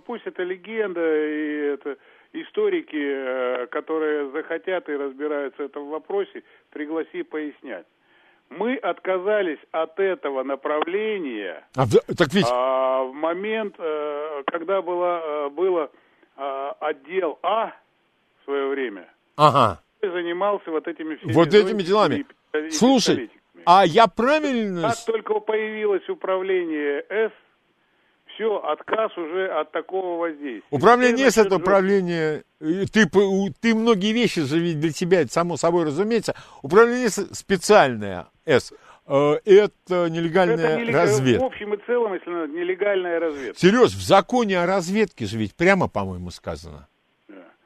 пусть это легенда и это историки, э, которые захотят и разбираются в этом вопросе, пригласи пояснять. Мы отказались от этого направления А так ведь... а, в момент, э, когда было, э, было э, отдел А в свое время, Ага. занимался вот этими всеми Вот этими делами. и и Слушай, а я правильно... Как только появилось управление С, все, отказ уже от такого воздействия. Управление Теперь С это управление... э, Ты, ты многие вещи же ведь для тебя, само собой разумеется. Управление специальное С. э, Это нелегальная Это нелег- разведка. В общем и целом, если надо, нелегальная разведка. Сереж, в законе о разведке же ведь прямо, по-моему, сказано,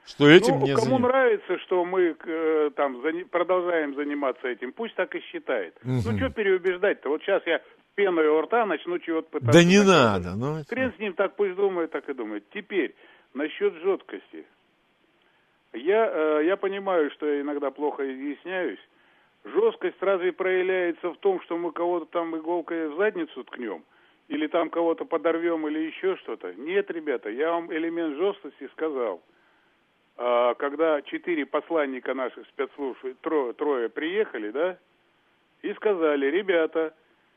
что этим ну, не кому занимаются. нравится, что мы э, там зани- продолжаем заниматься этим, пусть так и считает. Ну, Мгм. что переубеждать-то? Вот сейчас я пеной у рта начну чего-то пытаться... Да не надо. Ну, это- Хрен с ним так пусть думает, так и думает. Теперь, насчет жесткости. Я, э, я понимаю, что я иногда плохо изъясняюсь. Жесткость разве проявляется в том, что мы кого-то там иголкой в задницу ткнем? Или там кого-то подорвем, или еще что-то? Нет, ребята, я вам элемент жесткости сказал. А, когда четыре посланника наших спецслужб, трое, трое приехали, да, и сказали, ребята,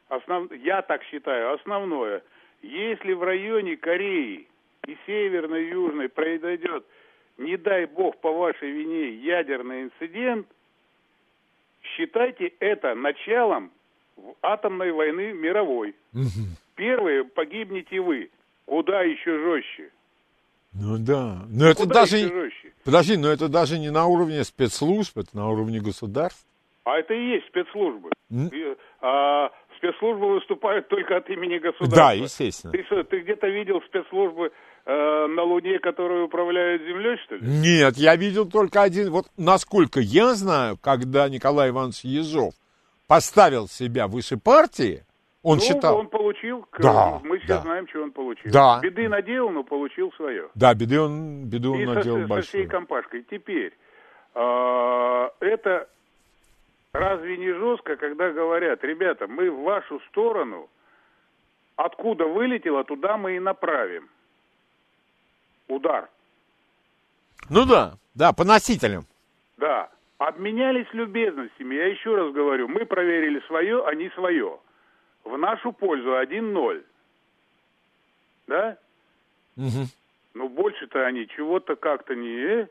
основ... я так считаю, основное, если в районе Кореи и Северной, и Южной произойдет, не дай бог по вашей вине, ядерный инцидент, считайте это началом атомной войны мировой. Первые погибнете вы. Куда еще жестче? Ну да. Но это Куда даже... еще жестче? Подожди, но это даже не на уровне спецслужб, это на уровне государств. А это и есть спецслужбы. И, а, спецслужбы выступают только от имени государства. Да, естественно. Ты что, ты где-то видел спецслужбы э, на Луне, которые управляют Землей, что ли? Нет, я видел только один. Вот насколько я знаю, когда Николай Иванович Ежов поставил себя выше партии, он ну, считал... он получил, Да, мы все да. знаем, что он получил. Да. Беды наделал, но получил свое. Да, беды он, беду он И со, наделал со всей большую. компашкой. Теперь, а, это разве не жестко, когда говорят, ребята, мы в вашу сторону, откуда вылетело, туда мы и направим. Удар. Ну да, да, по носителям. Да. Обменялись любезностями. Я еще раз говорю, мы проверили свое, они свое. В нашу пользу 1-0. Да? Мгм, Ну, больше-то они чего-то как-то не...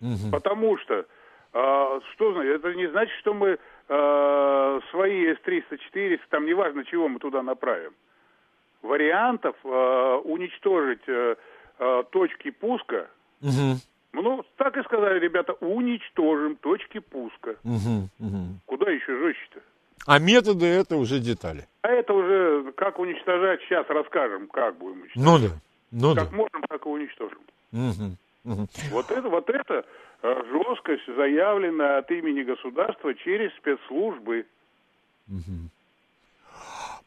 мгм. Потому что, а, что значит, это не значит, что мы а, свои С-300, 400, там неважно, чего мы туда направим. Вариантов а, уничтожить а, а, точки пуска, Мгм, ну, так и сказали ребята, уничтожим точки пуска. мгм, мгм. Куда еще жестче-то? А методы это уже детали. А это уже как уничтожать, сейчас расскажем, как будем уничтожать. Ну да, ну да. Как можем, так и уничтожим. Мгм, мгм. Вот это, вот это э, жесткость заявлена от имени государства через спецслужбы.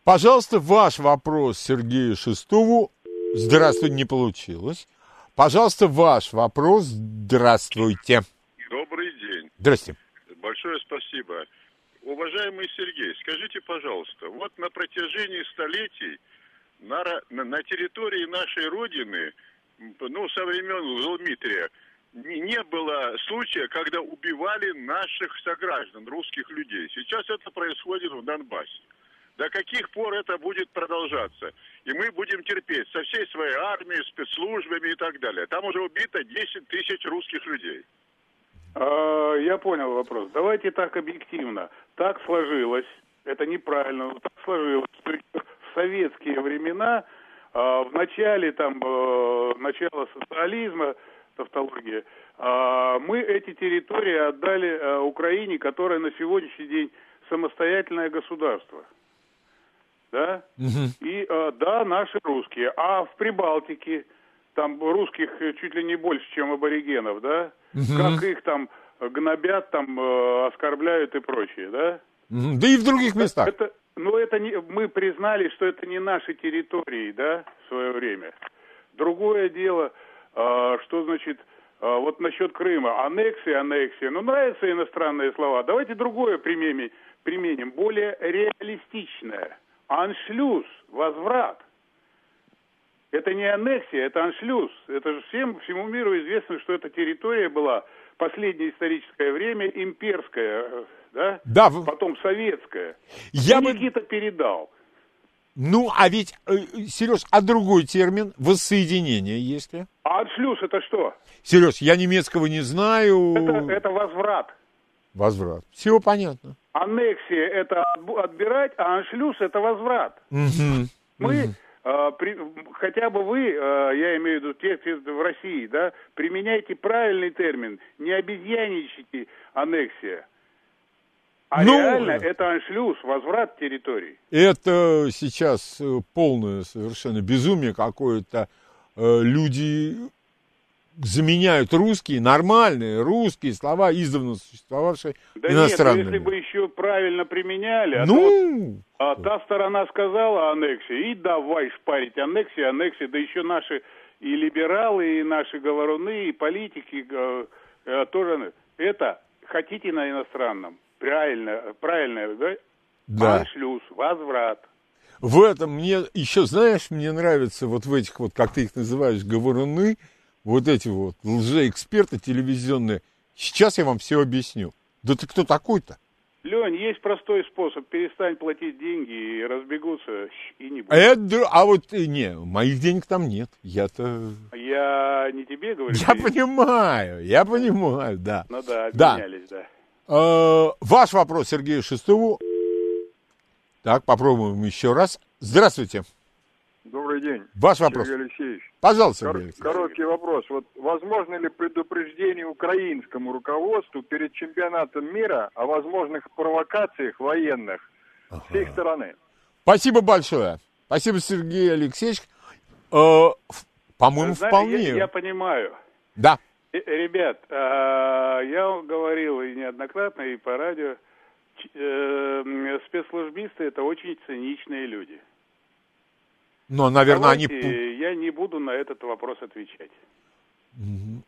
Пожалуйста, ваш вопрос Сергею Шестову. Здравствуйте, не получилось. Пожалуйста, ваш вопрос. Здравствуйте. Добрый день. Здрасте. Большое спасибо. Уважаемый Сергей, скажите, пожалуйста, вот на протяжении столетий на, на, территории нашей Родины, ну, со времен Дмитрия, не, было случая, когда убивали наших сограждан, русских людей. Сейчас это происходит в Донбассе. До каких пор это будет продолжаться? И мы будем терпеть со всей своей армией, спецслужбами и так далее. Там уже убито 10 тысяч русских людей. А, Я понял вопрос. Давайте так объективно. Так сложилось, это неправильно, но так сложилось, в советские времена, а, в начале там, э, начала социализма, тавтология, а, мы эти территории отдали э, Украине, которая на сегодняшний день самостоятельное государство. Да? Мгм. И э, да, наши русские. А в Прибалтике там русских чуть ли не больше, чем аборигенов, да? Мгм. Как их там гнобят, там э, оскорбляют и прочее, да? Да и в других местах. Это, но это не, мы признали, что это не наши территории, да, в свое время. Другое дело, что значит А, вот насчет Крыма, аннексия, аннексия. Ну, нравятся иностранные слова. Давайте другое применим, применим более реалистичное. Аншлюз, возврат. Это не аннексия, это аншлюз. Это же всем, всему миру известно, что эта территория была последнее историческое время имперская, да? Да. Потом советская. Я И бы... Никита передал. Ну, а ведь, э, Сереж, а другой термин, воссоединение, есть ли? А аншлюз это что? Сереж, я немецкого не знаю. Это, это возврат. Возврат. Все понятно. Аннексия это отбирать, а аншлюз это возврат. Мгм. Мы, э, при- хотя бы вы, э, я имею в виду те, те в России, да, применяйте правильный термин, не обезьяничайте аннексия. А Ну, реально это аншлюз, возврат территорий. Это сейчас э, полное совершенно безумие какое-то. Э, Люди заменяют русские, нормальные русские слова, издавна существовавшие Да нет, иностранными. ну, если бы еще правильно применяли, а, Ну, то, а та сторона сказала аннексия, и давай шпарить аннексия, аннексия, да еще наши и либералы, и наши говоруны, и политики э, э, тоже. Это хотите на иностранном, правильно, правильно, да? Да. Аншлюз, возврат. в этом мне еще, знаешь, мне нравится вот в этих вот, как ты их называешь, говоруны, вот эти вот лжеэксперты телевизионные. Сейчас я вам все объясню. Да ты кто такой-то? Лень, есть простой способ. Перестань платить деньги и разбегутся, и не будет. Это, а вот, э, не, моих денег там нет. Я-то... Я не тебе говорю. Я ты- понимаю, я понимаю, да. Ну да, Да. обменялись, да. Э, ваш вопрос Сергею Шестову. Так, попробуем еще раз. Здравствуйте. Добрый день. Ваш вопрос. Сергей Алексеевич. Пожалуйста, Кор- Сергей Алексеевич. короткий вопрос. Вот возможно ли предупреждение украинскому руководству перед чемпионатом мира о возможных провокациях военных с их стороны? Спасибо большое. Спасибо, Сергей Алексеевич. Э, по-моему, Знаете, вполне. Я, я понимаю. Да. Э, Ребят, а, я говорил и неоднократно, и по радио, э, спецслужбисты это очень циничные люди. Но, наверное, они... Давайте пу- Я не буду на этот вопрос отвечать.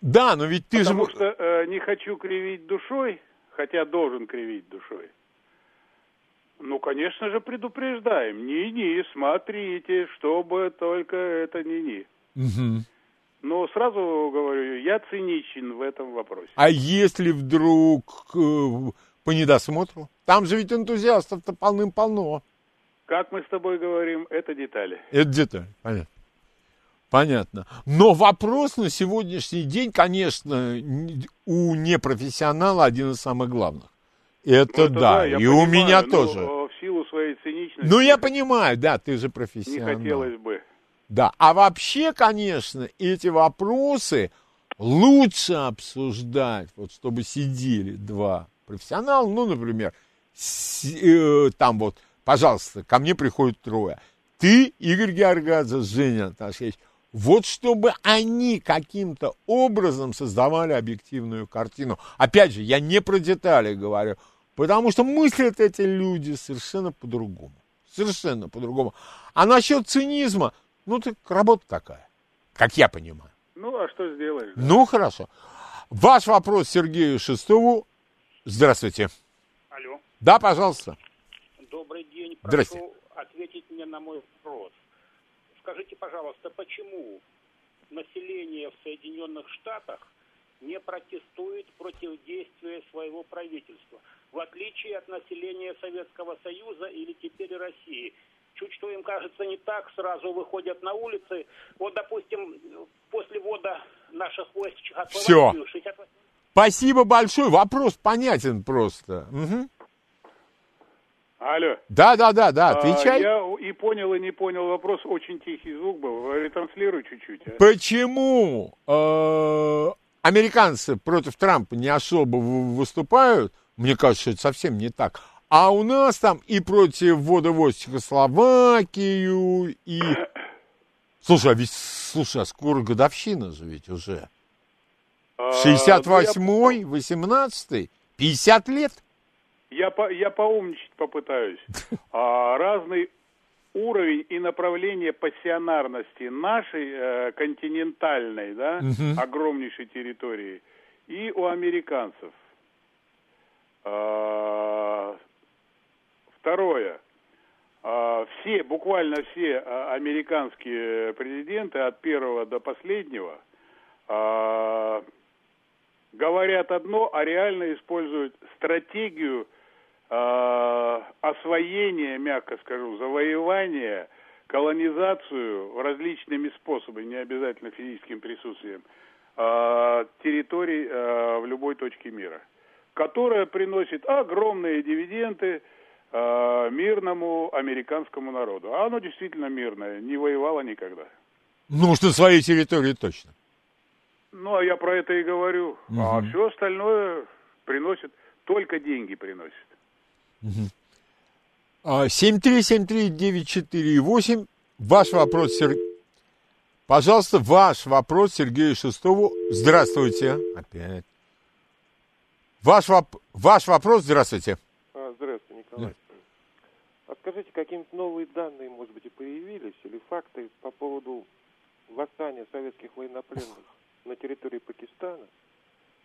Да, но ведь ты Потому же... что э, не хочу кривить душой, хотя должен кривить душой. Ну, конечно же, предупреждаем. Не-не, смотрите, чтобы только это не-не. Мгм. Но сразу говорю, я циничен в этом вопросе. А если вдруг э, по недосмотру? Там же ведь энтузиастов-то полным-полно. Как мы с тобой говорим, это детали. Это деталь, понятно. Понятно. Но вопрос на сегодняшний день, конечно, у непрофессионала один из самых главных. Это, Ну, да, я и у понимаю, меня но, тоже. в силу своей циничности Ну, я понимаю, да, ты же не профессионал. хотелось бы. Да, а вообще, конечно, эти вопросы лучше обсуждать, вот чтобы сидели два профессионала, ну, например, с- э, там вот, пожалуйста, ко мне приходят трое. Ты, Игорь Георгадзе, Женя Ташевич. Вот чтобы они каким-то образом создавали объективную картину. Опять же, я не про детали говорю, потому что мыслят эти люди совершенно по-другому. Совершенно по-другому. А насчет цинизма, ну, так работа такая, как я понимаю. Ну, а что сделаешь? Ну, хорошо. Ваш вопрос Сергею Шестову. Здравствуйте. Алло. Да, пожалуйста. Добрый день. Здрасте. Прошу ответить мне на мой вопрос. Скажите, пожалуйста, почему население в Соединенных Штатах не протестует против действия своего правительства, в отличие от населения Советского Союза или теперь России? Чуть что им кажется не так, сразу выходят на улицы. Вот, допустим, после ввода наших войск в Чехословакию 68 Спасибо большое. Вопрос понятен просто. Мгм. Алло. Да, да, да, да, А, отвечай. я и понял, и не понял вопрос. Очень тихий звук был. Ретранслируй чуть-чуть. а. Почему э, американцы против Трампа не особо выступают? Мне кажется, что это совсем не так. А у нас там и против ввода в Чехословакию, и... Слушай, а ведь, слушай, а скоро годовщина же ведь уже. А, 68-й, 18-й, 50 лет. Я, по, я поумничать попытаюсь. А, разный уровень и направление пассионарности нашей э, континентальной, да, Мгм. огромнейшей территории, и у американцев. А, Второе. А, Все, буквально все а, американские президенты от первого до последнего а, говорят одно, а реально используют стратегию освоения, мягко скажу, завоевания, колонизацию различными способами, не обязательно физическим присутствием, территорий в любой точке мира, которая приносит огромные дивиденды а, мирному американскому народу. А оно действительно мирное, не воевало никогда. Ну уж на своей территории точно. Ну, а я про это и говорю. А Мгм. все остальное приносит, только деньги приносит. А, 7373948. Ваш вопрос, Сер... Пожалуйста, ваш вопрос Сергею Шестову. Здравствуйте. Опять. Ваш, воп... ваш вопрос, здравствуйте. А, Здравствуйте. А скажите, какие-нибудь новые данные, может быть, и появились, или факты по поводу восстания советских военнопленных на территории Пакистана?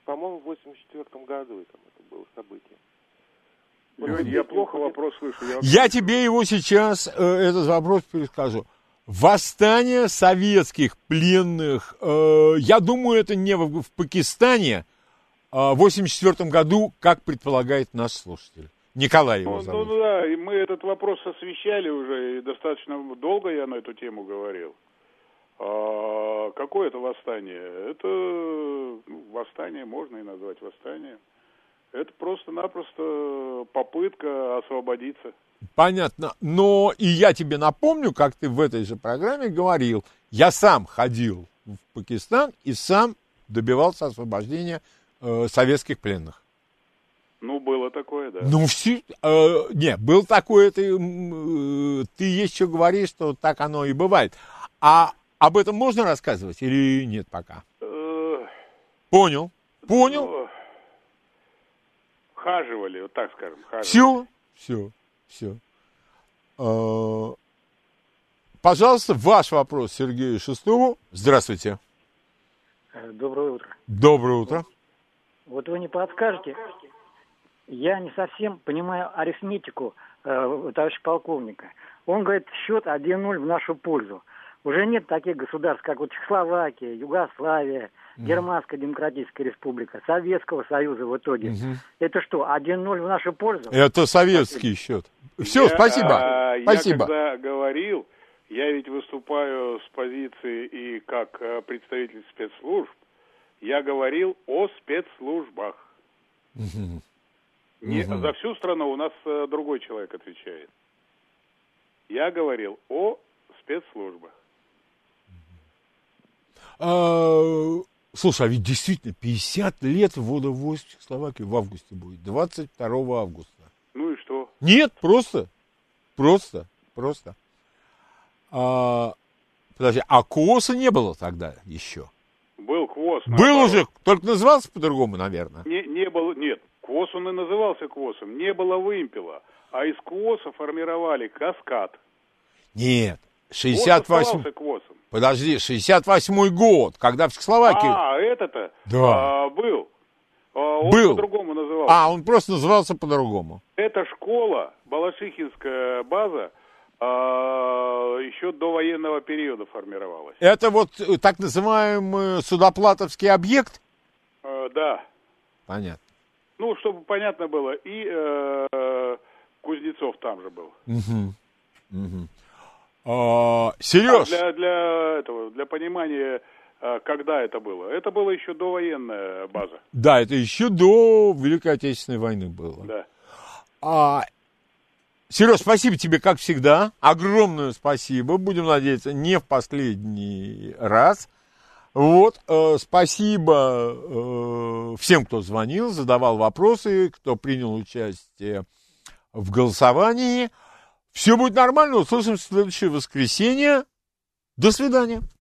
По-моему, в 84 году это, это было событие. Лёнь, я плохо вопрос слышу. Я, Я тебе его сейчас, э, этот вопрос перескажу. Восстание советских пленных, э, я думаю, это не в, в Пакистане, а в 84 году, как предполагает наш слушатель. Николай его Ну, ну, зовут. ну да, и мы этот вопрос освещали уже, и достаточно долго я на эту тему говорил. А, какое это восстание? Это ну, восстание, можно и назвать восстанием. Это просто-напросто попытка освободиться. Понятно. Но и я тебе напомню, как ты в этой же программе говорил, я сам ходил в Пакистан и сам добивался освобождения э, советских пленных. Ну, было такое, да. Ну, все, э, не, был такой, ты, э, ты есть что говоришь, что так оно и бывает. А об этом можно рассказывать или нет пока? Э, Понял, понял. ну, хаживали, вот так скажем, хаживали. Все, все, все. Э, Пожалуйста, ваш вопрос Сергею Шестову. Здравствуйте. Э, Доброе утро. Доброе утро. Вот вы не подскажете, я не совсем понимаю арифметику э, товарища полковника. Он говорит, счет 1-0 в нашу пользу. Уже нет таких государств, как вот Чехословакия, Югославия, Германская Демократическая Республика, Советского Союза в итоге. Мгм. Это что, 1-0 в нашу пользу? Это советский счет. Все, Я, спасибо. а, спасибо. Я когда говорил, я ведь выступаю с позиции и как э, представитель спецслужб, я говорил о спецслужбах. Мгм. Не, Мгм. За всю страну у нас э, другой человек отвечает. Я говорил о спецслужбах. А, слушай, а ведь действительно 50 лет ввода войск в Чехословакию в августе будет. 22 августа. Ну и что? Нет, просто. Просто. Просто. А, подожди, а КОСа не было тогда еще? Был КВОС. Был уже, только назывался по-другому, наверное. Не, не было, нет, КВОС он и назывался КВОСом. Не было вымпела. А из КВОСа формировали каскад. Нет, КВОС 68... оставался КВОСом. Подожди, 68 год, когда в Чехословакии... А, это-то Да. а, был. А, он Был. по-другому назывался. А, он просто назывался по-другому. Эта школа, Балашихинская база, а, еще до военного периода формировалась. Это вот э, так называемый судоплатовский объект? А, да. Понятно. Ну, чтобы понятно было, и э, Кузнецов там же был. А, Сереж, А, для, для этого, для понимания, а, когда это было. Это было еще довоенная база. да, это еще до Великой Отечественной войны было. Да. А, Сереж, спасибо тебе, как всегда. Огромное спасибо. Будем надеяться, не в последний раз. Вот, э, спасибо э, всем, кто звонил, задавал вопросы, кто принял участие в голосовании. Все будет нормально. Услышимся в следующее воскресенье. До свидания.